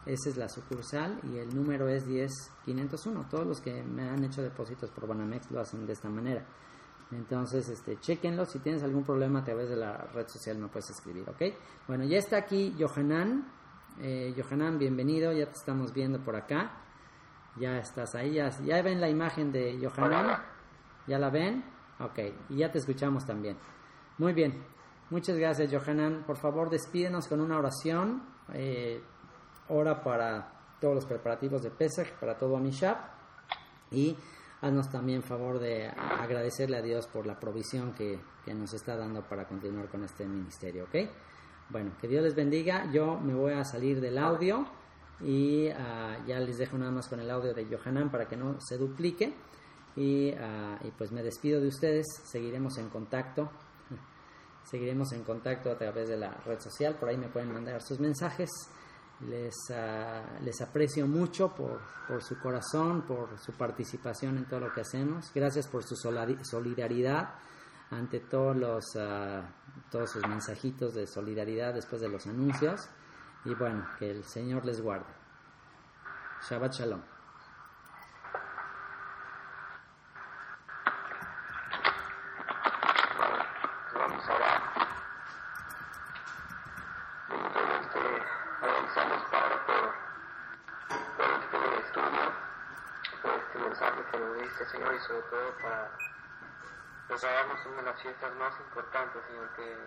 esa es la sucursal y el número es 10501. Todos los que me han hecho depósitos por Banamex lo hacen de esta manera. Entonces, este, chequenlo. Si tienes algún problema a través de la red social, me puedes escribir, ¿ok? Bueno, ya está aquí Johanan. Eh, Johanan, bienvenido. Ya te estamos viendo por acá. Ya estás ahí, ya, ven la imagen de Johanan. ¿Ya la ven? Ok, y ya te escuchamos también. Muy bien, muchas gracias Johanan. Por favor, despídenos con una oración. Eh, ora para todos los preparativos de Pesach, para todo Amishab. Y haznos también favor de agradecerle a Dios por la provisión que, que nos está dando para continuar con este ministerio, ¿ok? Bueno, que Dios les bendiga. Yo me voy a salir del audio y ah, ya les dejo nada más con el audio de Johanan para que no se duplique. Y, ah, y, pues me despido de ustedes. Seguiremos en contacto. Seguiremos en contacto a través de la red social. Por ahí me pueden mandar sus mensajes les, ah, les aprecio mucho por, por, su corazón por su participación en todo lo que hacemos gracias por su solidaridad ante todos los todos sus mensajitos de solidaridad después de los anuncios y bueno, que el Señor les guarde. Shabbat Shalom. Prepararnos una de las fiestas más importantes, Señor, que,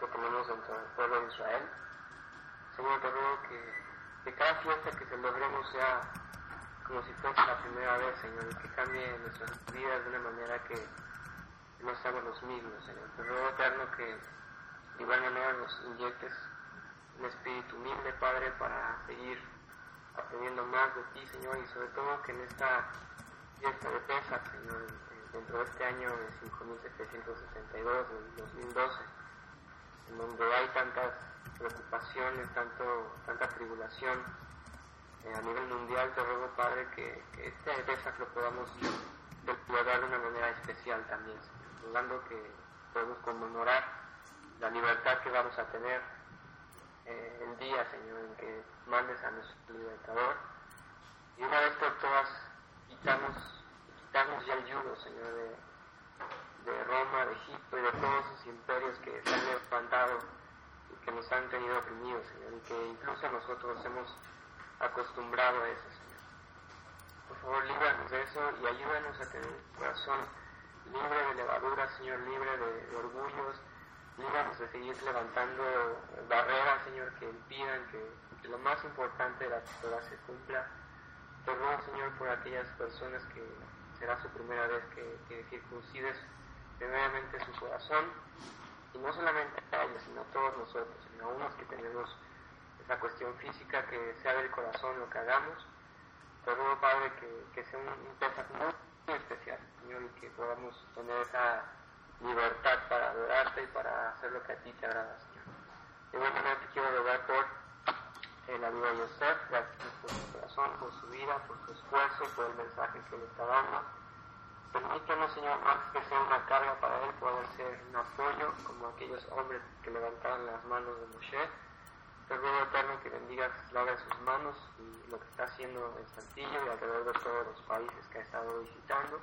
que tenemos dentro del pueblo de Israel. Señor, te ruego que, cada fiesta que celebremos sea como si fuese la primera vez, Señor, y que cambie nuestras vidas de una manera que no seamos los mismos, Señor. Te ruego, Eterno, que de igual manera nos inyectes un espíritu humilde, Padre, para seguir aprendiendo más de ti, Señor, y sobre todo que en esta fiesta de Pesach, Señor, dentro de este año de 5762, del 2012, en donde hay tantas preocupaciones, tanto, tanta tribulación eh, a nivel mundial, te ruego, Padre, que, que este Pesach lo podamos celebrar de una manera especial también, rogando que podamos conmemorar la libertad que vamos a tener eh, el día, Señor, en que mandes a nuestro libertador. Y una vez por todas, quitamos, quitamos ya el yugo, Señor, de, de Roma, de Egipto y de todos esos imperios que se han levantado que nos han tenido oprimidos, Señor, y que incluso nosotros hemos acostumbrado a eso, Señor. Por favor, líbranos de eso y ayúdanos a tener un corazón libre de levadura, Señor, libre de, orgullos, líbranos de seguir levantando barreras, Señor, que impidan que, lo más importante de la Torah se cumpla. Perdón, Señor, por aquellas personas que será su primera vez que, que circuncides primeramente su corazón y no solamente a ellos, sino a todos nosotros, sino a unos que tenemos esa cuestión física, que sea del corazón lo que hagamos. Te ruego, Padre, que, que sea un, un muy especial, Señor, y que podamos tener esa libertad para adorarte y para hacer lo que a ti te agrada, Señor. De igual manera te quiero rogar por la vida de Yosef, gracias por su corazón, por su vida, por su esfuerzo, por el mensaje que le está dando Permítanos, Señor, más que sea una carga para él, poder ser un apoyo, como aquellos hombres que levantaron las manos de Moshe. Te ruego, Eterno, que bendigas la de sus manos y lo que está haciendo en Santillo y alrededor de todos los países que ha estado visitando.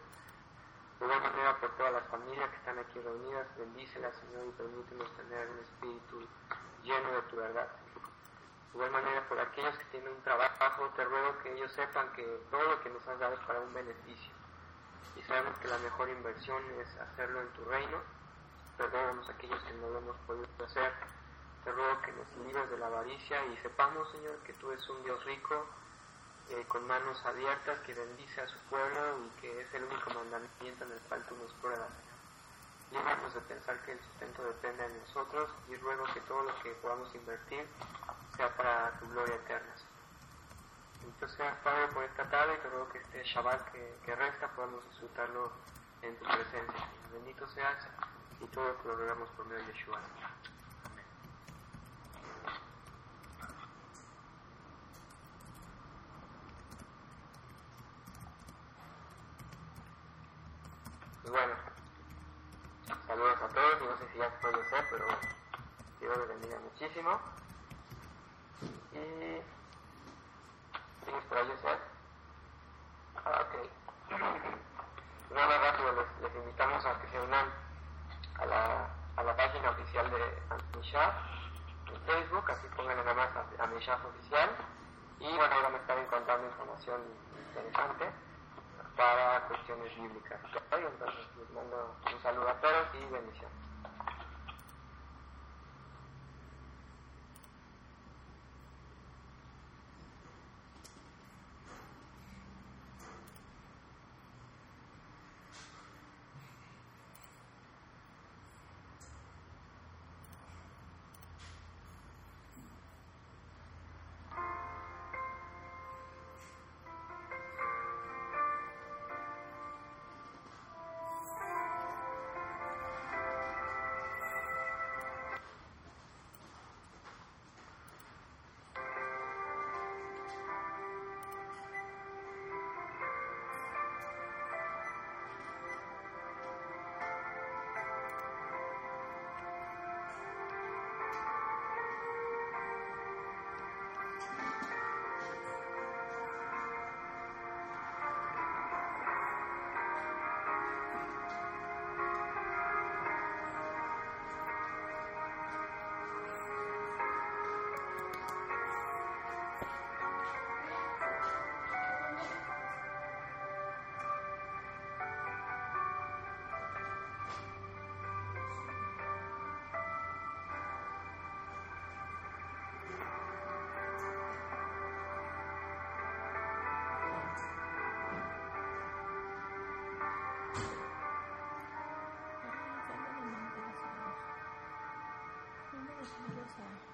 De igual manera, por todas las familias que están aquí reunidas, bendícelas, Señor, y permítenos tener un espíritu lleno de tu verdad. De igual manera, por aquellos que tienen un trabajo, te ruego que ellos sepan que todo lo que nos has dado es para un beneficio y sabemos que la mejor inversión es hacerlo en tu reino. Perdónanos aquellos que no lo hemos podido hacer. Te ruego que nos libres de la avaricia y sepamos, Señor, que tú eres un Dios rico, eh, con manos abiertas, que bendice a su pueblo y que es el único mandamiento en el cual tú nos pruebas. Líbranos de pensar que el sustento depende de nosotros y ruego que todo lo que podamos invertir sea para tu gloria eterna. Entonces, seas, Padre, por esta tarde y te ruego que este Shabbat que, resta podamos disfrutarlo en tu presencia. Bendito seas y todo lo logramos por medio de Yeshua. Pues bueno, saludos a todos y no sé si ya puede ser, pero Dios les bendiga muchísimo. Y ¿Tienes por ahí, Ah, ok. Nada rápido, les, les, invitamos a que se unan a la, a la página oficial de Amishaf en Facebook, así pongan nada más Amishaf oficial. Y bueno, ahí van a estar encontrando información interesante para cuestiones bíblicas. Entonces les mando un saludo a todos y bendiciones. Gracias.